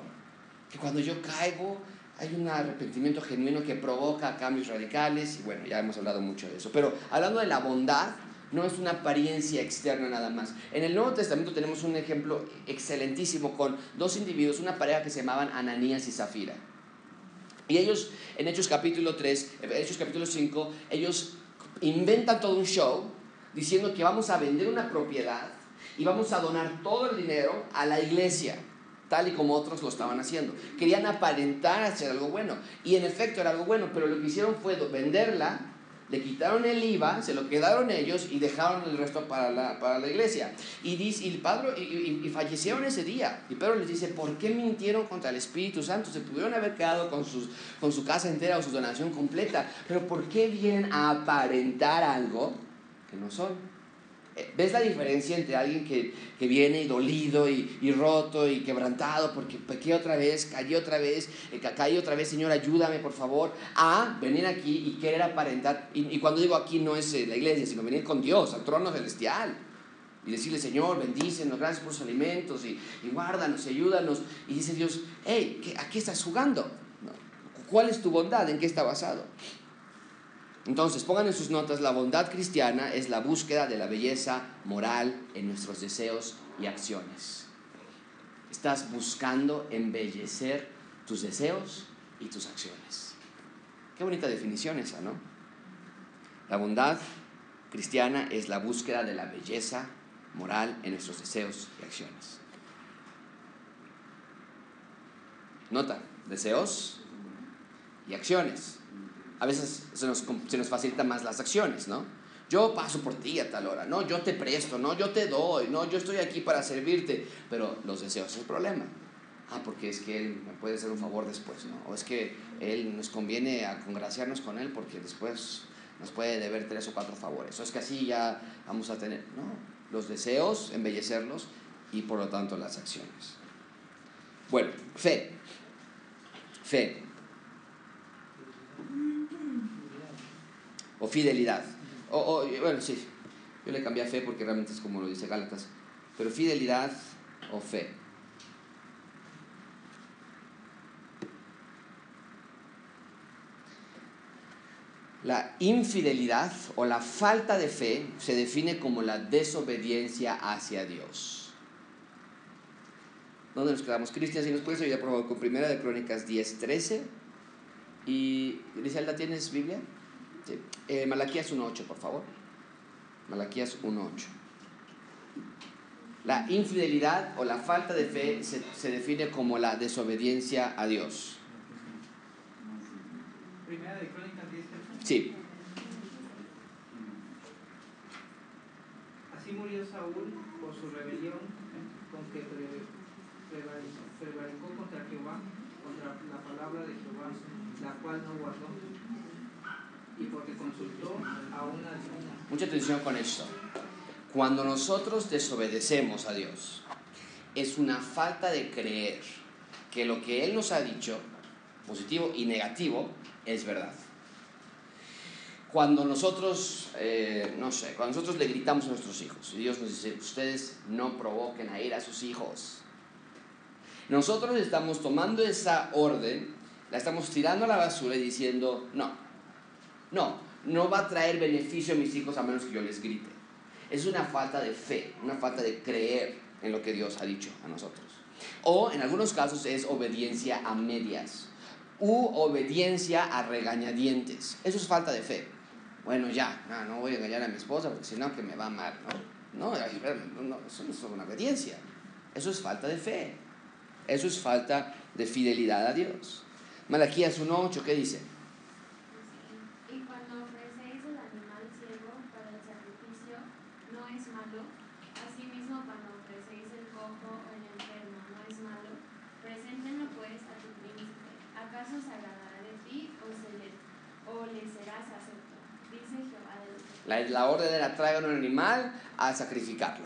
que cuando yo caigo, hay un arrepentimiento genuino que provoca cambios radicales, y bueno, ya hemos hablado mucho de eso. Pero hablando de la bondad, no es una apariencia externa nada más. En el Nuevo Testamento tenemos un ejemplo excelentísimo con dos individuos, una pareja que se llamaban Ananías y Zafira. Y ellos, en Hechos capítulo 3, Hechos capítulo 5, ellos inventan todo un show diciendo que vamos a vender una propiedad y vamos a donar todo el dinero a la iglesia, tal y como otros lo estaban haciendo. Querían aparentar hacer algo bueno. Y en efecto era algo bueno, pero lo que hicieron fue venderla le quitaron el IVA, se lo quedaron ellos y dejaron el resto para la, para la iglesia. Y, dice, y, Padre, y, y, y, fallecieron ese día. Y Pedro les dice, ¿por qué mintieron contra el Espíritu Santo? Se pudieron haber quedado con, sus, con su casa entera o su donación completa. Pero ¿por qué vienen a aparentar algo que no son? ¿Ves la diferencia entre alguien que, que viene dolido y, y, roto y quebrantado porque pequé otra vez, caí otra vez, eh, caí otra vez, Señor, ayúdame por favor, a venir aquí y querer aparentar? Y, cuando digo aquí no es la iglesia, sino venir con Dios, al trono celestial. Y decirle, Señor, bendícenos, gracias por sus alimentos y, y guárdanos, ayúdanos. Y dice Dios, hey, ¿qué, ¿a qué estás jugando? ¿Cuál es tu bondad? ¿En qué está basado? Entonces, pongan en sus notas, la bondad cristiana es la búsqueda de la belleza moral en nuestros deseos y acciones. Estás buscando embellecer tus deseos y tus acciones. Qué bonita definición esa, ¿no? La bondad cristiana es la búsqueda de la belleza moral en nuestros deseos y acciones. Nota, deseos y acciones. A veces se nos, se nos facilita más las acciones, ¿no? Yo paso por ti a tal hora, no, yo te presto, no, yo te doy, no, yo estoy aquí para servirte, pero los deseos es el problema. Ah, porque es que Él me puede hacer un favor después, ¿no? O es que Él nos conviene a congraciarnos con Él porque después nos puede deber tres o cuatro favores. O es que así ya vamos a tener, no, los deseos, embellecerlos y por lo tanto las acciones. Bueno, fe. Fe. O fidelidad. O, bueno, sí, yo le cambié a fe porque realmente es como lo dice Gálatas. Pero fidelidad o fe. La infidelidad o la falta de fe se define como la desobediencia hacia Dios. ¿Dónde nos quedamos? Cristian, si nos puedes ayudar por favor con Primera de Crónicas 10, 13. Y Griselda, ¿tienes Biblia? Sí. Eh, Malaquías 1.8, por favor. Malaquías 1.8. La infidelidad o la falta de fe se, se define como la desobediencia a Dios. Primera de Crónicas 10, Sí. Así murió Saúl por su rebelión con que pre- prevaricó prevaricó contra Jehová, contra la palabra de Jehová, la cual no guardó, y porque consultó a una. Mucha atención con esto. Cuando nosotros desobedecemos a Dios, es una falta de creer que lo que Él nos ha dicho, positivo y negativo, es verdad. Cuando nosotros, eh, no sé, cuando nosotros le gritamos a nuestros hijos y Dios nos dice, ustedes no provoquen a ir a sus hijos. Nosotros estamos tomando esa orden, la estamos tirando a la basura y diciendo, no, no, no va a traer beneficio a mis hijos a menos que yo les grite. Es una falta de fe, una falta de creer en lo que Dios ha dicho a nosotros. O en algunos casos es obediencia a medias u obediencia a regañadientes. Eso es falta de fe. Bueno, ya, no, voy a engañar a mi esposa porque si no que me va mal, ¿no? No, no, eso no es una obediencia. Eso es falta de fe. Eso es falta de fidelidad a Dios. Malaquías 1.8, ¿qué dice? Y cuando ofrecéis el animal ciego para el sacrificio, no es malo. Asimismo, cuando ofrecéis el cojo o el enfermo, no es malo. Preséntenlo pues a tu príncipe. ¿Acaso se agradará de ti o, se le, o le serás acepto? Dice Jehová de los La, la orden era traigan un animal a sacrificarlo.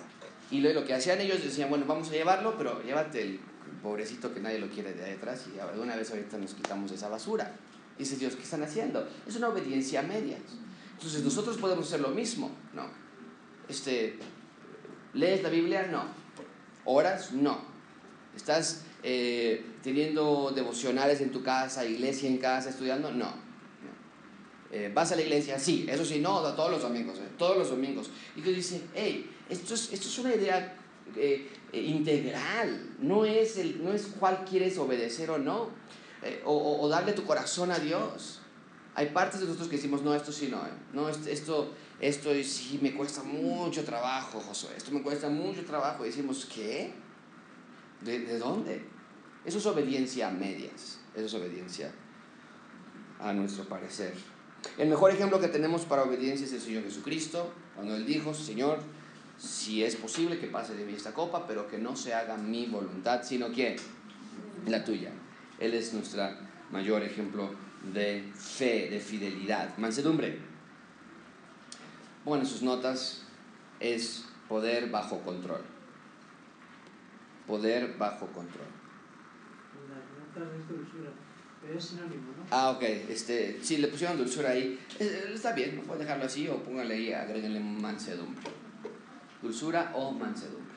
Y lo, lo que hacían ellos decían, bueno, vamos a llevarlo, pero llévate el pobrecito que nadie lo quiere de ahí atrás y de una vez ahorita nos quitamos esa basura. Dice Dios, ¿qué están haciendo? Es una obediencia a medias. Entonces nosotros podemos hacer lo mismo, ¿no? Este, ¿Lees la Biblia? No. ¿Oras? No. ¿Estás eh, teniendo devocionales en tu casa, iglesia en casa, estudiando? No. Eh, ¿Vas a la iglesia? Sí. Eso sí, no, todos los domingos, eh, todos los domingos. Y Dios dice, hey, esto es, esto es una idea eh, integral, no es, el, no es cuál quieres obedecer o no, o, darle tu corazón a Dios. Hay partes de nosotros que decimos, no, esto sí no, no esto, esto, esto sí me cuesta mucho trabajo, Josué, esto me cuesta mucho trabajo. Y decimos, ¿qué? ¿De, de dónde? Eso es obediencia a medias, eso es obediencia a nuestro parecer. El mejor ejemplo que tenemos para obediencia es el Señor Jesucristo, cuando Él dijo, Señor, si es posible que pase de mí esta copa, pero que no se haga mi voluntad, sino que la tuya. Él es nuestro mayor ejemplo de fe, de fidelidad. Mansedumbre. Bueno, sus notas es poder bajo control. Poder bajo control. Pero es. Ah, ok. Este, si le pusieron dulzura ahí, eh, está bien, ¿no? pueden dejarlo así o pónganle ahí, agréguenle mansedumbre. Dulzura o mansedumbre.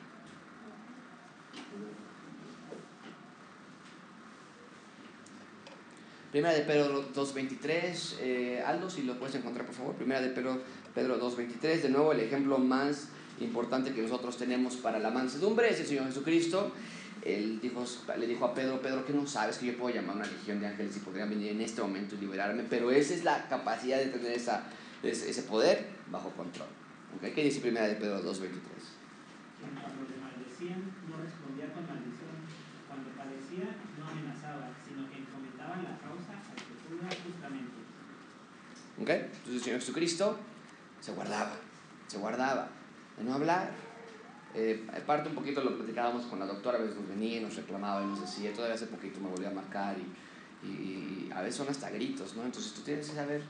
Primera de Pedro 2.23, eh, Aldo, si lo puedes encontrar por favor. Primera de Pedro, Pedro 2.23, de nuevo el ejemplo más importante que nosotros tenemos para la mansedumbre es el Señor Jesucristo él dijo, le dijo a Pedro, Pedro, que no sabes que yo puedo llamar a una legión de ángeles y podrían venir en este momento y liberarme, pero esa es la capacidad de tener esa, ese, ese poder bajo control. ¿Okay? ¿Qué dice primera de Pedro 2.23? Quien cuando le maldecían no respondía con maldición, cuando no amenazaba, sino que la causa que justamente. ¿Ok? Entonces el Señor Jesucristo se guardaba, se guardaba de no hablar, eh, parte un poquito lo platicábamos con la doctora, a veces nos venía y nos reclamaba y nos decía, todavía hace poquito me volvió a marcar y, y a veces son hasta gritos, ¿no? Entonces tú tienes que saber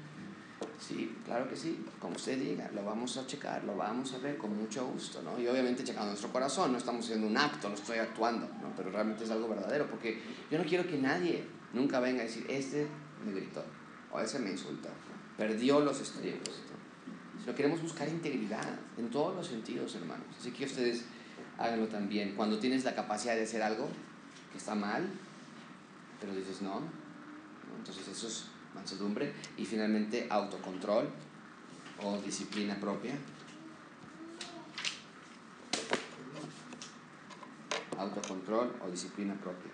Sí, claro que sí, como usted diga, lo vamos a checar, lo vamos a ver con mucho gusto, ¿no? Y obviamente checando nuestro corazón, no estamos haciendo un acto, no estoy actuando, ¿no? Pero realmente es algo verdadero, porque yo no quiero que nadie nunca venga a decir, este me gritó, o ese me insultó, perdió los estribos, Sino queremos buscar integridad en todos los sentidos, hermanos. Así que ustedes háganlo también. Cuando tienes la capacidad de hacer algo que está mal, pero dices ¿no? entonces eso es mansedumbre y finalmente autocontrol o disciplina propia. Autocontrol o disciplina propia.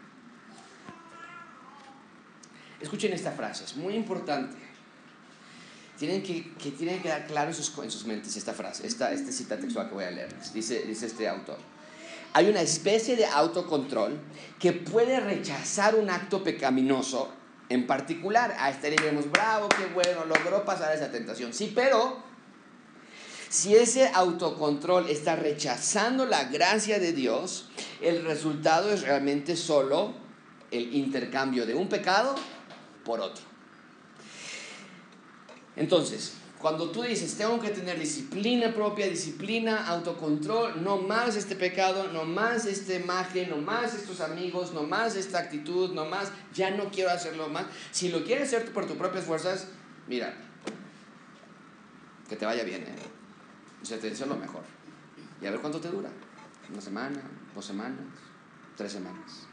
Escuchen esta frase, es muy importante. Tienen que, que tienen que quedar claro en sus, en sus mentes esta frase, esta, esta cita textual que voy a leerles. Dice, dice este autor. Hay una especie de autocontrol que puede rechazar un acto pecaminoso en particular. A este diremos, bravo, qué bueno, logró pasar esa tentación. Sí, pero si ese autocontrol está rechazando la gracia de Dios, el resultado es realmente solo el intercambio de un pecado por otro. Entonces, cuando tú dices, tengo que tener disciplina propia, disciplina, autocontrol, no más este pecado, no más esta imagen, no más estos amigos, no más esta actitud, no más, ya no quiero hacerlo más. Si lo quieres hacer por tus propias fuerzas, mira, que te vaya bien, ¿eh? O sea, te deseo lo mejor. Y a ver cuánto te dura. Una semana, dos semanas, tres semanas.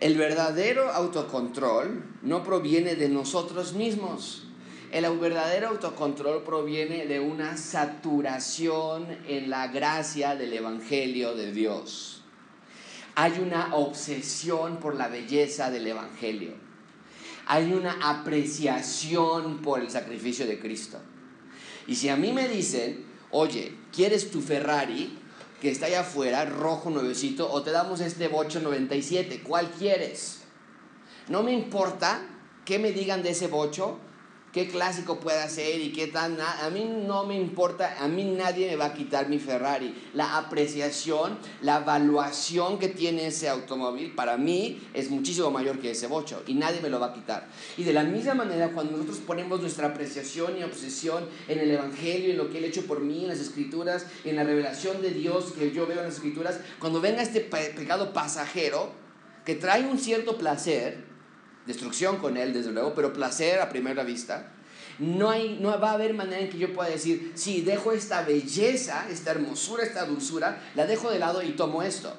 El verdadero autocontrol no proviene de nosotros mismos. El verdadero autocontrol proviene de una saturación en la gracia del Evangelio de Dios. Hay una obsesión por la belleza del Evangelio. Hay una apreciación por el sacrificio de Cristo. Y si a mí me dicen, oye, ¿quieres tu Ferrari? Que está allá afuera, rojo nuevecito, o te damos este bocho 97, ¿cuál quieres? No me importa qué me digan de ese bocho, qué clásico pueda ser y qué tan... A mí no me importa, a mí nadie me va a quitar mi Ferrari. La apreciación, la evaluación que tiene ese automóvil para mí es muchísimo mayor que ese bocho y nadie me lo va a quitar. Y de la misma manera, cuando nosotros ponemos nuestra apreciación y obsesión en el Evangelio, en lo que Él ha hecho por mí, en las Escrituras, en la revelación de Dios que yo veo en las Escrituras, cuando venga este pecado pasajero que trae un cierto placer, destrucción con él, desde luego, pero placer a primera vista. No, hay, no va a haber manera en que yo pueda decir, sí, dejo esta belleza, esta hermosura, esta dulzura, la dejo de lado y tomo esto.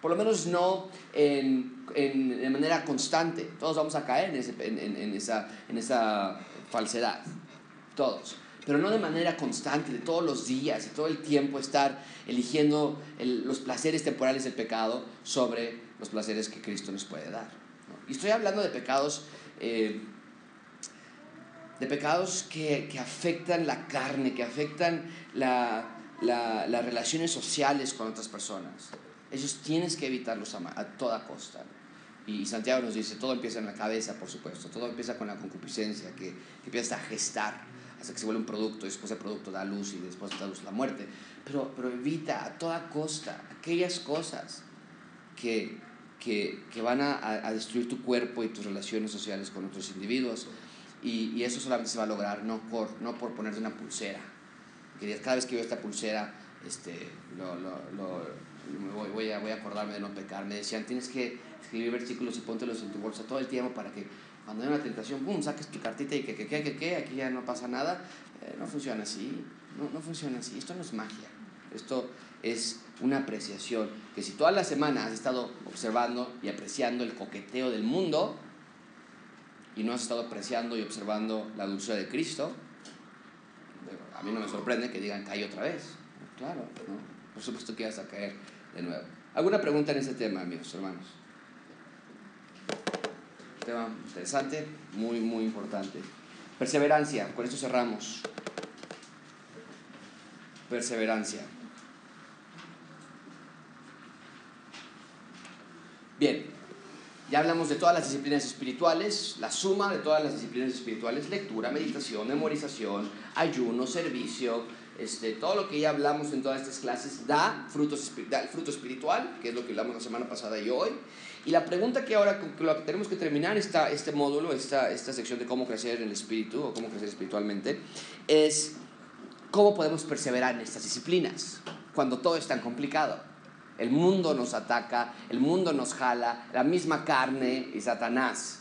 Por lo menos no en, en, de manera constante. Todos vamos a caer en, esa, en esa falsedad. Todos. Pero no de manera constante, de todos los días, de todo el tiempo estar eligiendo los placeres temporales del pecado sobre los placeres que Cristo nos puede dar. Y estoy hablando de pecados, eh, de pecados que, que, afectan la carne, que afectan la, la, las relaciones sociales con otras personas. Ellos tienes que evitarlos a, a toda costa. Y Santiago nos dice, todo empieza en la cabeza, por supuesto, todo empieza con la concupiscencia, que, que empieza a gestar hasta que se vuelve un producto, y después el producto da luz y después da luz la muerte. Pero, pero evita a toda costa aquellas cosas que, que, que van a, a, destruir tu cuerpo y tus relaciones sociales con otros individuos. Y, y, eso solamente se va a lograr no por, no por ponerte una pulsera. Que cada vez que veo esta pulsera, este, lo, lo, lo, voy, voy, a, voy a acordarme de no pecar. Me decían, tienes que escribir versículos y póntelos en tu bolsa todo el tiempo para que cuando hay una tentación, boom, saques tu cartita y que, que, que, que, que aquí ya no pasa nada. Eh, no funciona así, no, no funciona así. Esto no es magia. Esto es una apreciación que si toda la semana has estado observando y apreciando el coqueteo del mundo y no has estado apreciando y observando la dulzura de Cristo, a mí no me sorprende que digan cae otra vez. Claro, ¿no? por supuesto que vas a caer de nuevo. ¿Alguna pregunta en ese tema, amigos, hermanos? Tema interesante, muy, muy importante. Perseverancia, con esto cerramos. Perseverancia. Bien, ya hablamos de todas las disciplinas espirituales, la suma de todas las disciplinas espirituales, lectura, meditación, memorización, ayuno, servicio, este, todo lo que ya hablamos en todas estas clases da, frutos, da el fruto espiritual, que es lo que hablamos la semana pasada y hoy. Y la pregunta que ahora con que tenemos que terminar esta, este módulo, esta, esta sección de cómo crecer en el espíritu o cómo crecer espiritualmente, es cómo podemos perseverar en estas disciplinas cuando todo es tan complicado. El mundo nos ataca, el mundo nos jala, la misma carne y Satanás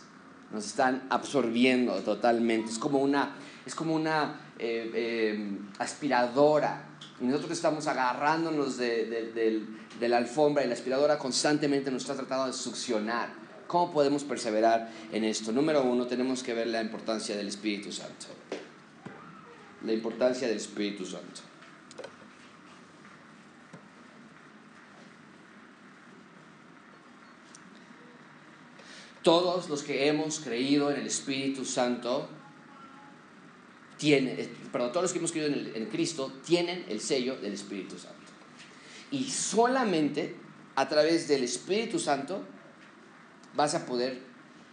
nos están absorbiendo totalmente. Es como una, es como una eh, eh, aspiradora. Y nosotros estamos agarrándonos de, de, la alfombra y la aspiradora constantemente nos está tratando de succionar. ¿Cómo podemos perseverar en esto? Número uno, tenemos que ver la importancia del Espíritu Santo. La importancia del Espíritu Santo. Todos los que hemos creído en el Espíritu Santo tienen, eh, perdón, todos los que hemos creído en, Cristo tienen el sello del Espíritu Santo. Y solamente a través del Espíritu Santo vas a poder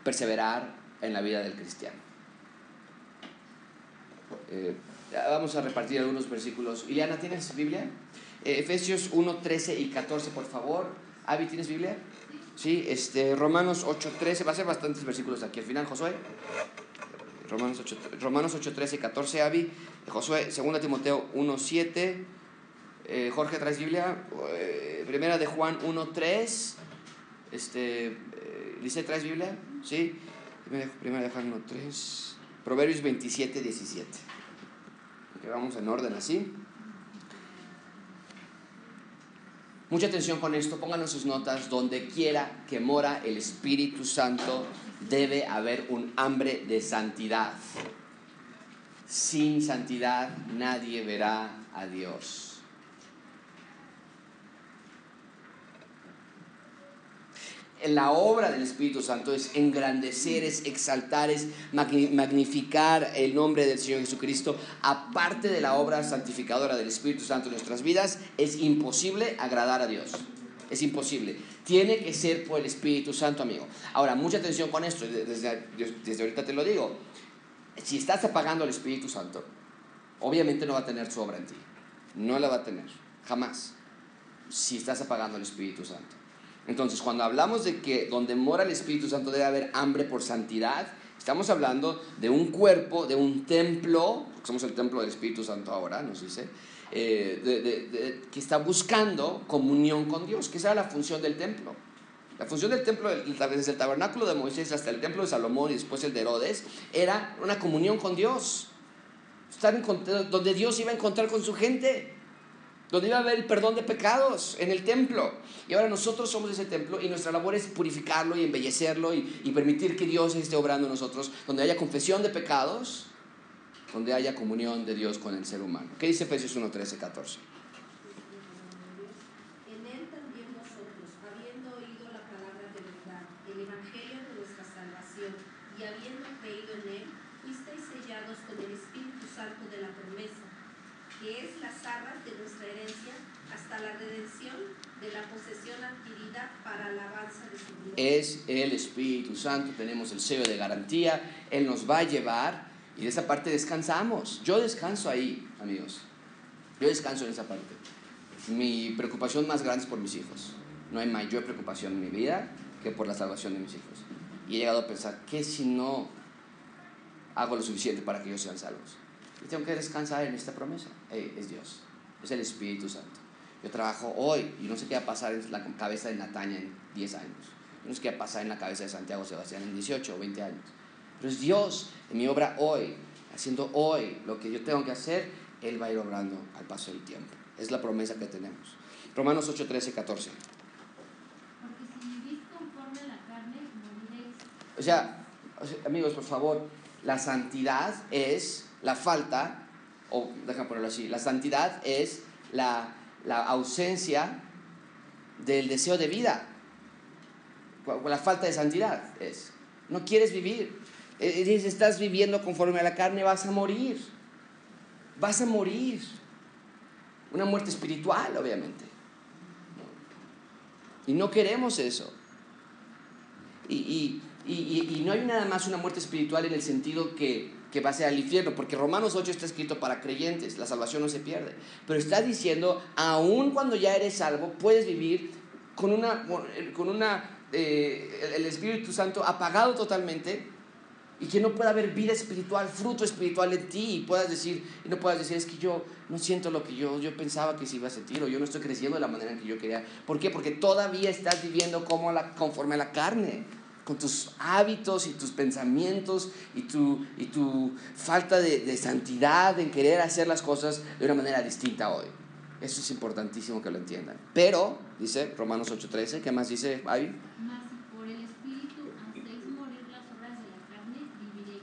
perseverar en la vida del cristiano. Eh, vamos a repartir algunos versículos. Ileana, ¿tienes Biblia? Eh, Efesios 1, 13 y 14, por favor. Avi, ¿tienes Biblia? Sí, este, Romanos 8.13, va a ser bastantes versículos aquí al final, Josué. Romanos 8, Romanos 8 13 y 14, Avi. Josué, 2 Timoteo 1.7. Eh, Jorge, ¿traes Biblia? Eh, de Juan 1.3. Este, eh, Lice, ¿traes Biblia? Sí. Primera de Juan 1.3. Proverbios 27, 17. vamos en orden así. Mucha atención con esto, pónganlo en sus notas, donde quiera que mora el Espíritu Santo, debe haber un hambre de santidad. Sin santidad nadie verá a Dios. La obra del Espíritu Santo es engrandecer, es exaltar, es magnificar el nombre del Señor Jesucristo. Aparte de la obra santificadora del Espíritu Santo en nuestras vidas, es imposible agradar a Dios. Es imposible. Tiene que ser por el Espíritu Santo, amigo. Ahora, mucha atención con esto, desde, desde ahorita te lo digo. Si estás apagando al Espíritu Santo, obviamente no va a tener su obra en ti. No la va a tener, jamás. Si estás apagando al Espíritu Santo. Entonces, cuando hablamos de que donde mora el Espíritu Santo debe haber hambre por santidad, estamos hablando de un cuerpo, de un templo, somos el templo del Espíritu Santo ahora, nos dice, eh, que está buscando comunión con Dios, que esa era la función del templo. La función del templo, desde el tabernáculo de Moisés hasta el templo de Salomón y después el de Herodes, era una comunión con Dios. Estar donde Dios iba a encontrar con su gente donde iba a haber el perdón de pecados en el templo. Y ahora nosotros somos ese templo y nuestra labor es purificarlo y embellecerlo y, permitir que Dios esté obrando en nosotros, donde haya confesión de pecados, donde haya comunión de Dios con el ser humano. ¿Qué dice Efesios 1, 13, 14? En él también nosotros, habiendo oído la palabra de verdad, el evangelio de nuestra salvación, y habiendo creído en él, fuisteis sellados con el Espíritu Santo de la promesa que es las arras de nuestra herencia hasta la redención de la posesión adquirida para alabanza de su gloria. Es el Espíritu Santo, tenemos el sello de garantía, Él nos va a llevar y de esa parte descansamos. Yo descanso ahí, amigos. Yo descanso en esa parte. Mi preocupación más grande es por mis hijos. No hay mayor preocupación en mi vida que por la salvación de mis hijos. Y he llegado a pensar, ¿qué si no hago lo suficiente para que ellos sean salvos? Y tengo que descansar en esta promesa. es Dios, es el Espíritu Santo. Yo trabajo hoy y no sé qué va a pasar en la cabeza de Nataña en 10 años. No va a pasar en la cabeza de Santiago Sebastián en 18 o 20 años. Pero es Dios en mi obra hoy, haciendo hoy lo que yo tengo que hacer, Él va a ir obrando al paso del tiempo. Es la promesa que tenemos. Romanos 8, 13, 14. Porque si vivís conforme a la carne, moriréis. O sea, amigos, por favor, la santidad es la falta, o déjame ponerlo así, la santidad es la, ausencia del deseo de vida. La falta de santidad es. No quieres vivir. Eh, eh, estás viviendo conforme a la carne, vas a morir. Vas a morir. Una muerte espiritual, obviamente. Y no queremos eso. Y, y, y, y no hay nada más una muerte espiritual en el sentido que, que va a ser al infierno, porque Romanos 8 está escrito para creyentes, la salvación no se pierde. Pero está diciendo, aun cuando ya eres salvo, puedes vivir con una, con una eh, el Espíritu Santo apagado totalmente y que no pueda haber vida espiritual, fruto espiritual en ti y puedas decir, y no puedas decir, es que yo no siento lo que yo, yo pensaba que se iba a sentir o yo no estoy creciendo de la manera en que yo quería. ¿Por qué? Porque todavía estás viviendo como la, conforme a la carne, con tus hábitos y tus pensamientos y tu, y tu falta de, de santidad en querer hacer las cosas de una manera distinta hoy. Eso es importantísimo que lo entiendan. Pero, dice Romanos 8:13, ¿qué más dice Mas por el Espíritu hacéis morir las obras de la carne, viviréis.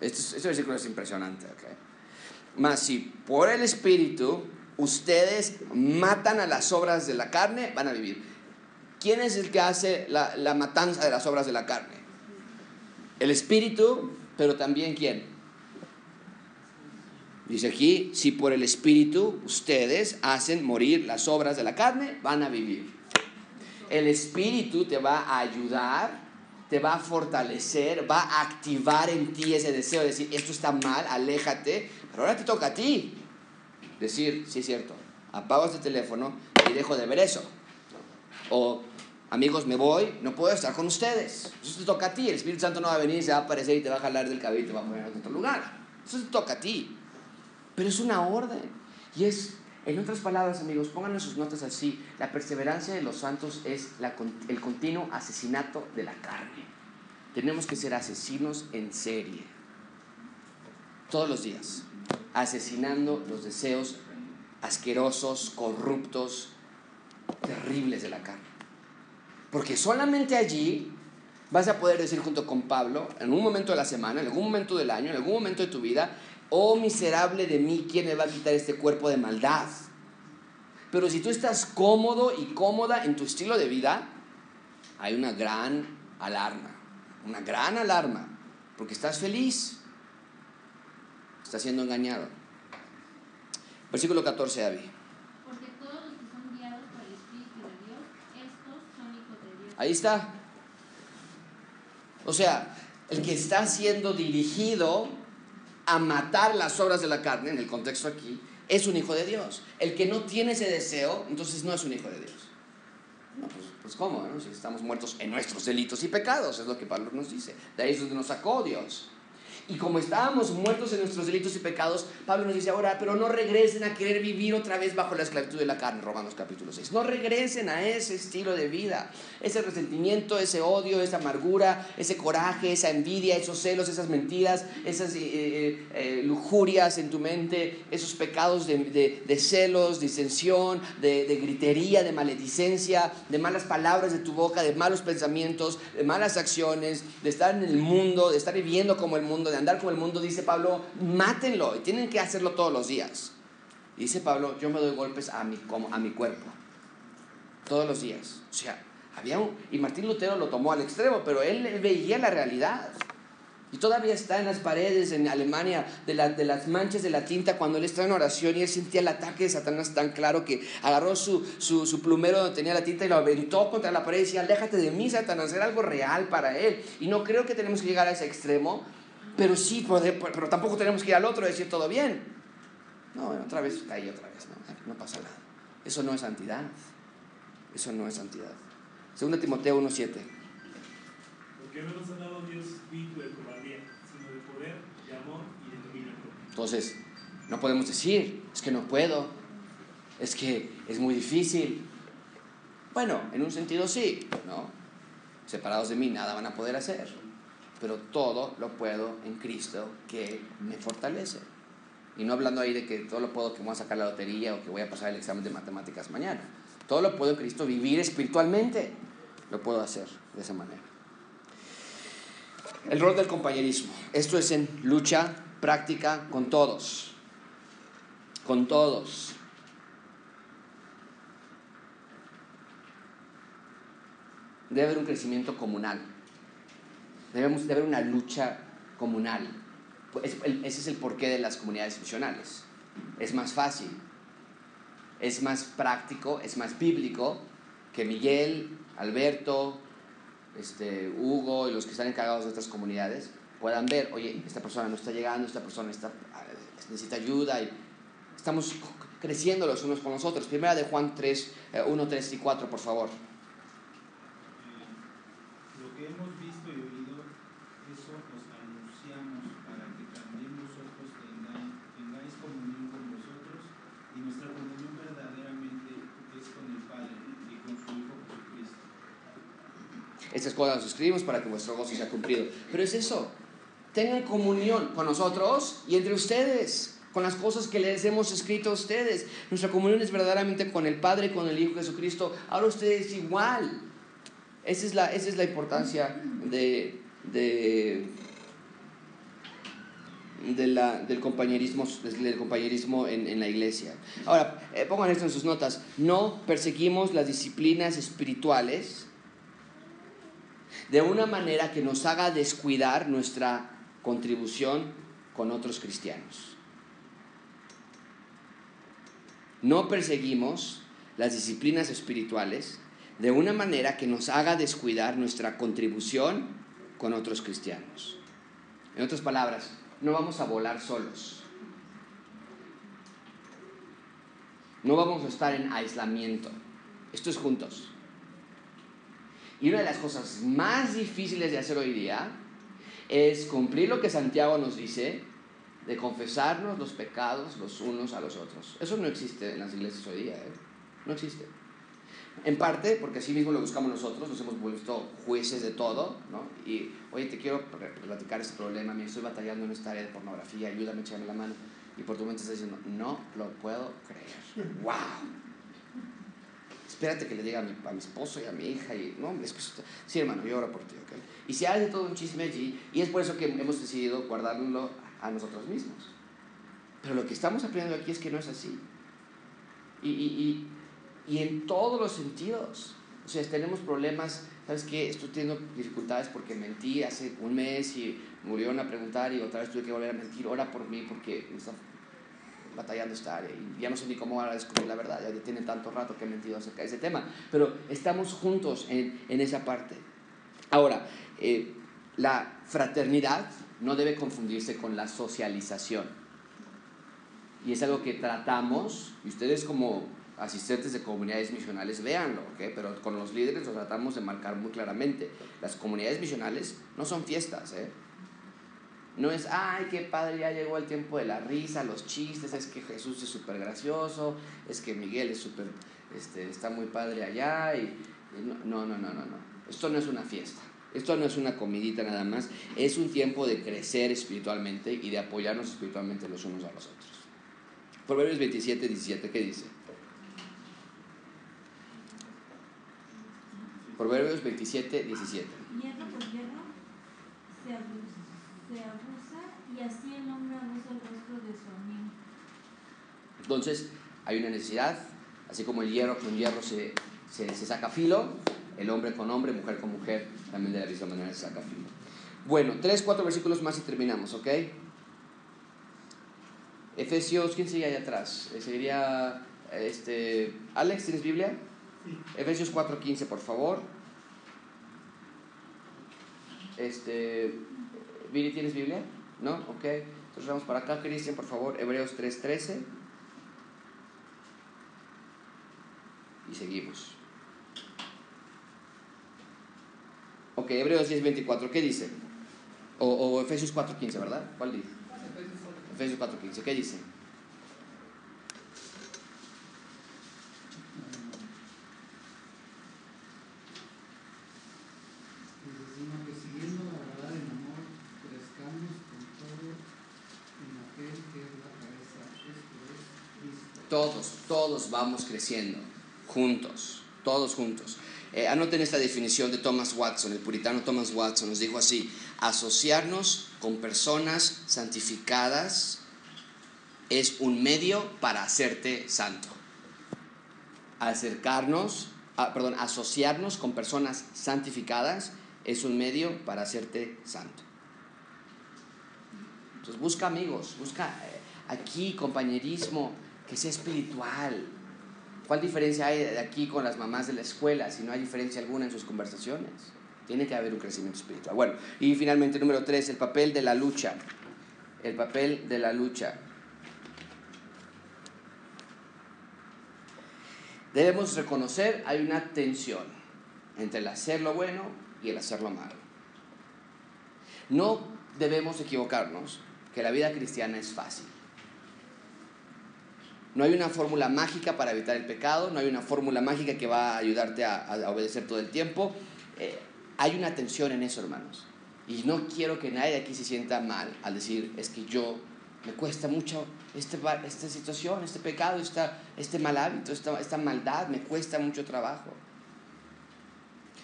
Este, este versículo es impresionante, ¿ok? Mas si por el Espíritu ustedes matan a las obras de la carne, van a vivir. ¿Quién es el que hace la, la matanza de las obras de la carne? El Espíritu, pero también quién? Dice aquí, si por el Espíritu ustedes hacen morir las obras de la carne, van a vivir. El Espíritu te va a ayudar, te va a fortalecer, va a activar en ti ese deseo de decir, esto está mal, aléjate, pero ahora te toca a ti decir, sí es cierto, apago este teléfono y dejo de ver eso. O, amigos, me voy, no puedo estar con ustedes. Eso te toca a ti, el Espíritu Santo no va a venir, se va a aparecer y te va a jalar del cabello y te va a poner en otro lugar. Eso te toca a ti. Pero es una orden. Y es, en otras palabras, amigos, pónganle sus notas así. La perseverancia de los santos es el continuo asesinato de la carne. Tenemos que ser asesinos en serie. Todos los días. Asesinando los deseos asquerosos, corruptos, terribles de la carne. Porque solamente allí vas a poder decir junto con Pablo, en un momento de la semana, en algún momento del año, en algún momento de tu vida, oh miserable de mí, ¿quién me va a quitar este cuerpo de maldad? Pero si tú estás cómodo y cómoda en tu estilo de vida, hay una gran alarma, una gran alarma, porque estás feliz, estás siendo engañado. Versículo 14, Abby. Porque todos los que son guiados por el Espíritu de Dios, estos son hijos de Dios. Ahí está. O sea, el que está siendo dirigido a matar las obras de la carne, en el contexto aquí, es un hijo de Dios. El que no tiene ese deseo, entonces no es un hijo de Dios. No, pues, pues ¿cómo? Si estamos muertos en nuestros delitos y pecados, es lo que Pablo nos dice. De ahí es donde nos sacó Dios. Y como estábamos muertos en nuestros delitos y pecados, Pablo nos dice ahora, pero no regresen a querer vivir otra vez bajo la esclavitud de la carne, Romanos capítulo 6. No regresen a ese estilo de vida, ese resentimiento, ese odio, esa amargura, ese coraje, esa envidia, esos celos, esas mentiras, esas eh, eh, eh, lujurias en tu mente, esos pecados de, de, de celos, disensión, de, de gritería, de maledicencia, de malas palabras de tu boca, de malos pensamientos, de malas acciones, de estar en el mundo, de estar viviendo como el mundo de andar como el mundo, dice Pablo, mátenlo y tienen que hacerlo todos los días. Dice Pablo, yo me doy golpes a mi, a mi cuerpo, todos los días. O sea, había un, y Martín Lutero lo tomó al extremo, pero él veía la realidad. Y todavía está en las paredes en Alemania de, la, de las manchas de la tinta cuando él estaba en oración y él sentía el ataque de Satanás tan claro que agarró su, su, su, plumero donde tenía la tinta y lo aventó contra la pared y decía, aléjate de mí, Satanás, era algo real para él. Y no creo que tenemos que llegar a ese extremo, pero sí, pero tampoco tenemos que ir al otro y decir todo bien. No, otra vez caí otra vez, no, no pasa nada. Eso no es santidad. Eso no es santidad. Segunda Timoteo 1.7. Porque no nos ha dado Dios espíritu de cobardía, sino de poder, de amor y de dominio. Entonces, no podemos decir, es que no puedo, es que es muy difícil. Bueno, en un sentido sí, ¿no? Separados de mí nada van a poder hacer pero todo lo puedo en Cristo que me fortalece. Y no hablando ahí de que todo lo puedo que voy a sacar la lotería o que voy a pasar el examen de matemáticas mañana. Todo lo puedo en Cristo vivir espiritualmente. Lo puedo hacer de esa manera. El rol del compañerismo. Esto es en lucha práctica con todos. Con todos. Debe haber un crecimiento comunal. Debemos de haber una lucha comunal. Ese es el porqué de las comunidades misionales. Es más fácil, es más práctico, es más bíblico que Miguel, Alberto, este, Hugo y los que están encargados de otras comunidades puedan ver, oye, esta persona no está llegando, esta persona está, necesita ayuda y estamos creciendo los unos con los otros. Primera de Juan 3, 1, 3 y 4, por favor. Lo que hemos visto y oído, eso os anunciamos para que también vosotros tengáis, tengáis comunión con vosotros y nuestra comunión verdaderamente es con el Padre y con su Hijo Jesucristo. Estas cosas las escribimos para que vuestro gozo sea cumplido. Pero es eso, tengan comunión con nosotros y entre ustedes con las cosas que les hemos escrito a ustedes. Nuestra comunión es verdaderamente con el Padre, con el Hijo Jesucristo. Ahora ustedes igual. Esa es la, esa es la importancia de, de, del compañerismo, del compañerismo en, en la iglesia. Ahora, eh, pongan esto en sus notas. No perseguimos las disciplinas espirituales de una manera que nos haga descuidar nuestra contribución con otros cristianos. no perseguimos las disciplinas espirituales de una manera que nos haga descuidar nuestra contribución con otros cristianos. En otras palabras, no vamos a volar solos. No vamos a estar en aislamiento. Esto es juntos. Y una de las cosas más difíciles de hacer hoy día es cumplir lo que Santiago nos dice de confesarnos los pecados los unos a los otros. Eso no existe en las iglesias hoy día, ¿eh? no existe. En parte porque así mismo lo buscamos nosotros, nos hemos vuelto jueces de todo, ¿no? Y, oye, te quiero platicar este problema, me estoy batallando en esta área de pornografía, ayúdame, echarme la mano. Y por tu mente estás diciendo, no lo puedo creer. ¡Wow! Espérate que le diga a mi, a mi esposo y a mi hija. Y, no, es que, sí, hermano, yo oro por ti, ¿ok? Y se hace todo un chisme allí, y es por eso que hemos decidido guardarlo a nosotros mismos. Pero lo que estamos aprendiendo aquí es que no es así. Y, y, y, y en todos los sentidos. O sea, tenemos problemas, ¿sabes qué? Estoy teniendo dificultades porque mentí hace un mes y me volvieron a preguntar y otra vez tuve que volver a mentir. Ora por mí porque me está batallando esta área y ya no sé ni cómo ahora descubrir la verdad. Ya tiene tanto rato que he mentido acerca de ese tema. Pero estamos juntos en, en esa parte. Ahora, eh, la fraternidad no debe confundirse con la socialización. Y es algo que tratamos, y ustedes como asistentes de comunidades misionales, véanlo, pero con los líderes lo tratamos de marcar muy claramente. Las comunidades misionales no son fiestas, ¿eh? No es, ay, qué padre, ya llegó el tiempo de la risa, los chistes, es que Jesús es súper gracioso, es que Miguel es súper, este, está muy padre allá, y, no, no, no, no, no. Esto no es una fiesta. Esto no es una comidita nada más, es un tiempo de crecer espiritualmente y de apoyarnos espiritualmente los unos a los otros. Proverbios 27, 17, ¿qué dice? Proverbios 27, 17. Hierro por hierro se se abusa y así el hombre abusa el rostro de su amigo. Entonces, hay una necesidad, así como el hierro con hierro se, se, se saca filo, el hombre con hombre, mujer con mujer, también de la misma manera se saca filo. Bueno, tres, cuatro versículos más y terminamos, ¿ok? Efesios, ¿quién sigue ahí atrás? Eh, sería, este, Alex, ¿tienes Biblia? Sí. Efesios 4.15, por favor. Este, Viri, ¿tienes Biblia? ¿No? Ok. Entonces vamos para acá, Cristian, por favor. Hebreos 3.13. Y seguimos. Ok, Hebreos 10:24, ¿qué dice? O, o Efesios 4:15, ¿verdad? ¿Cuál dice? Efesios 4:15, ¿qué dice? Todos, todos vamos creciendo, juntos, todos juntos. Eh, anoten esta definición de Thomas Watson, el puritano Thomas Watson, nos dijo así, asociarnos con personas santificadas es un medio para hacerte santo. Acercarnos, perdón, asociarnos con personas santificadas es un medio para hacerte santo. Entonces busca amigos, busca eh, aquí compañerismo que sea espiritual, ¿Cuál diferencia hay de aquí con las mamás de la escuela si no hay diferencia alguna en sus conversaciones? Tiene que haber un crecimiento espiritual. Bueno, y finalmente número tres, el papel de la lucha. El papel de la lucha. Debemos reconocer, hay una tensión entre el hacer lo bueno y el hacer lo malo. No debemos equivocarnos que la vida cristiana es fácil. No hay una fórmula mágica para evitar el pecado, no hay una fórmula mágica que va a ayudarte a, obedecer todo el tiempo. Eh, hay una tensión en eso, hermanos. Y no quiero que nadie aquí se sienta mal al decir, es que yo me cuesta mucho este, esta situación, este pecado, esta, este mal hábito, esta, esta maldad, me cuesta mucho trabajo.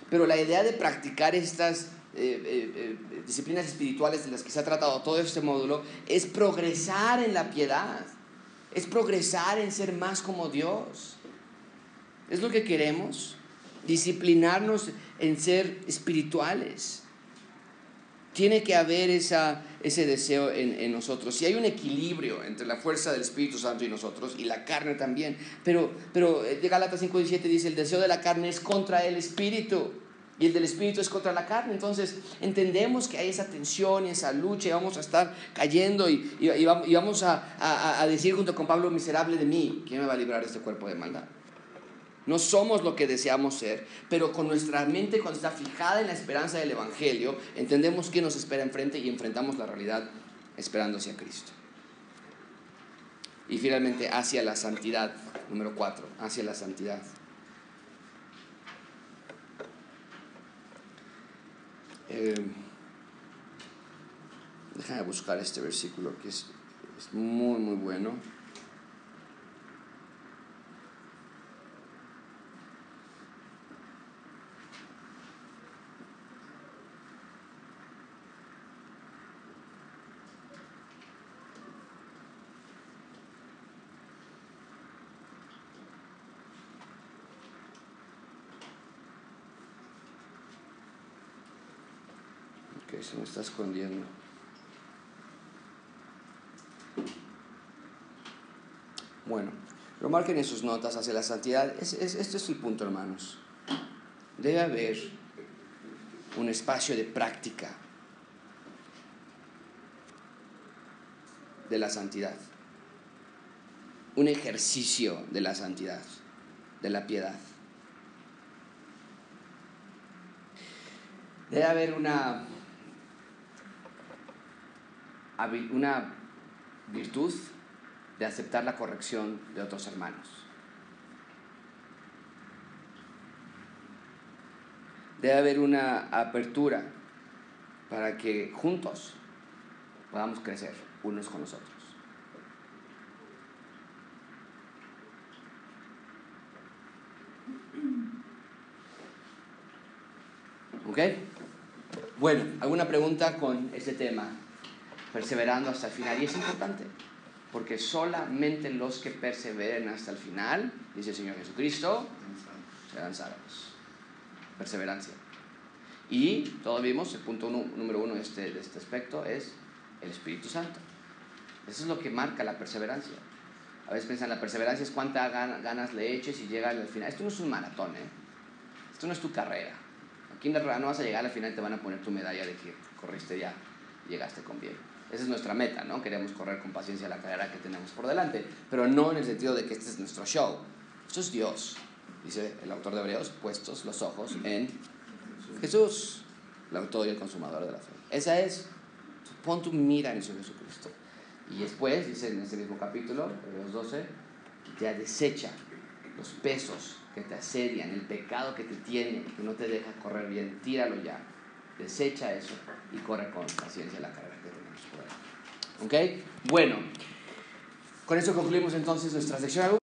Pero la idea de practicar estas eh, eh, disciplinas espirituales de las que se ha tratado todo este módulo es progresar en la piedad, es progresar en ser más como Dios. Es lo que queremos, disciplinarnos en ser espirituales. Tiene que haber esa, ese deseo en, en, nosotros. Si hay un equilibrio entre la fuerza del Espíritu Santo y nosotros, y la carne también, pero, pero de Gálatas 5.17 dice, el deseo de la carne es contra el Espíritu y el del espíritu es contra la carne. Entonces entendemos que hay esa tensión y esa lucha y vamos a estar cayendo y, y, vamos a, a, decir junto con Pablo, miserable de mí, ¿quién me va a librar de este cuerpo de maldad? No somos lo que deseamos ser, pero con nuestra mente cuando está fijada en la esperanza del Evangelio, entendemos que nos espera enfrente y enfrentamos la realidad esperando hacia Cristo. Y finalmente hacia la santidad, número cuatro, hacia la santidad. Eh, déjame buscar este versículo que es, es muy, muy bueno. Se me está escondiendo. Bueno, lo marquen en sus notas hacia la santidad. Es, este es el punto, hermanos. Debe haber un espacio de práctica de la santidad. Un ejercicio de la santidad, de la piedad. Debe haber una una virtud de aceptar la corrección de otros hermanos. Debe haber una apertura para que juntos podamos crecer unos con los otros. ¿Ok? Bueno, ¿alguna pregunta con este tema? Perseverando hasta el final. Y es importante, porque solamente los que perseveren hasta el final, dice el Señor Jesucristo, serán salvos. Perseverancia. Y todos vimos, el punto número uno de este, de este aspecto es el Espíritu Santo. Eso es lo que marca la perseverancia. A veces piensan, la perseverancia es cuántas ganas le eches y llega al final. Esto no es un maratón, ¿eh? Esto no es tu carrera. Aquí en la no vas a llegar al final y te van a poner tu medalla de que corriste ya, llegaste con bien. Esa es nuestra meta, ¿no? Queremos correr con paciencia la carrera que tenemos por delante, pero no en el sentido de que este es nuestro show. Esto es Dios, dice el autor de Hebreos, puestos los ojos en Jesús, el autor y el consumador de la fe. Esa es, pon tu mira en Jesucristo. Y después, dice en ese mismo capítulo, Hebreos 12, ya desecha los pesos que te asedian, el pecado que te tiene, que no te deja correr bien, tíralo ya. Desecha eso y corre con paciencia la carrera. ¿Ok? Bueno, con eso concluimos entonces nuestra sección.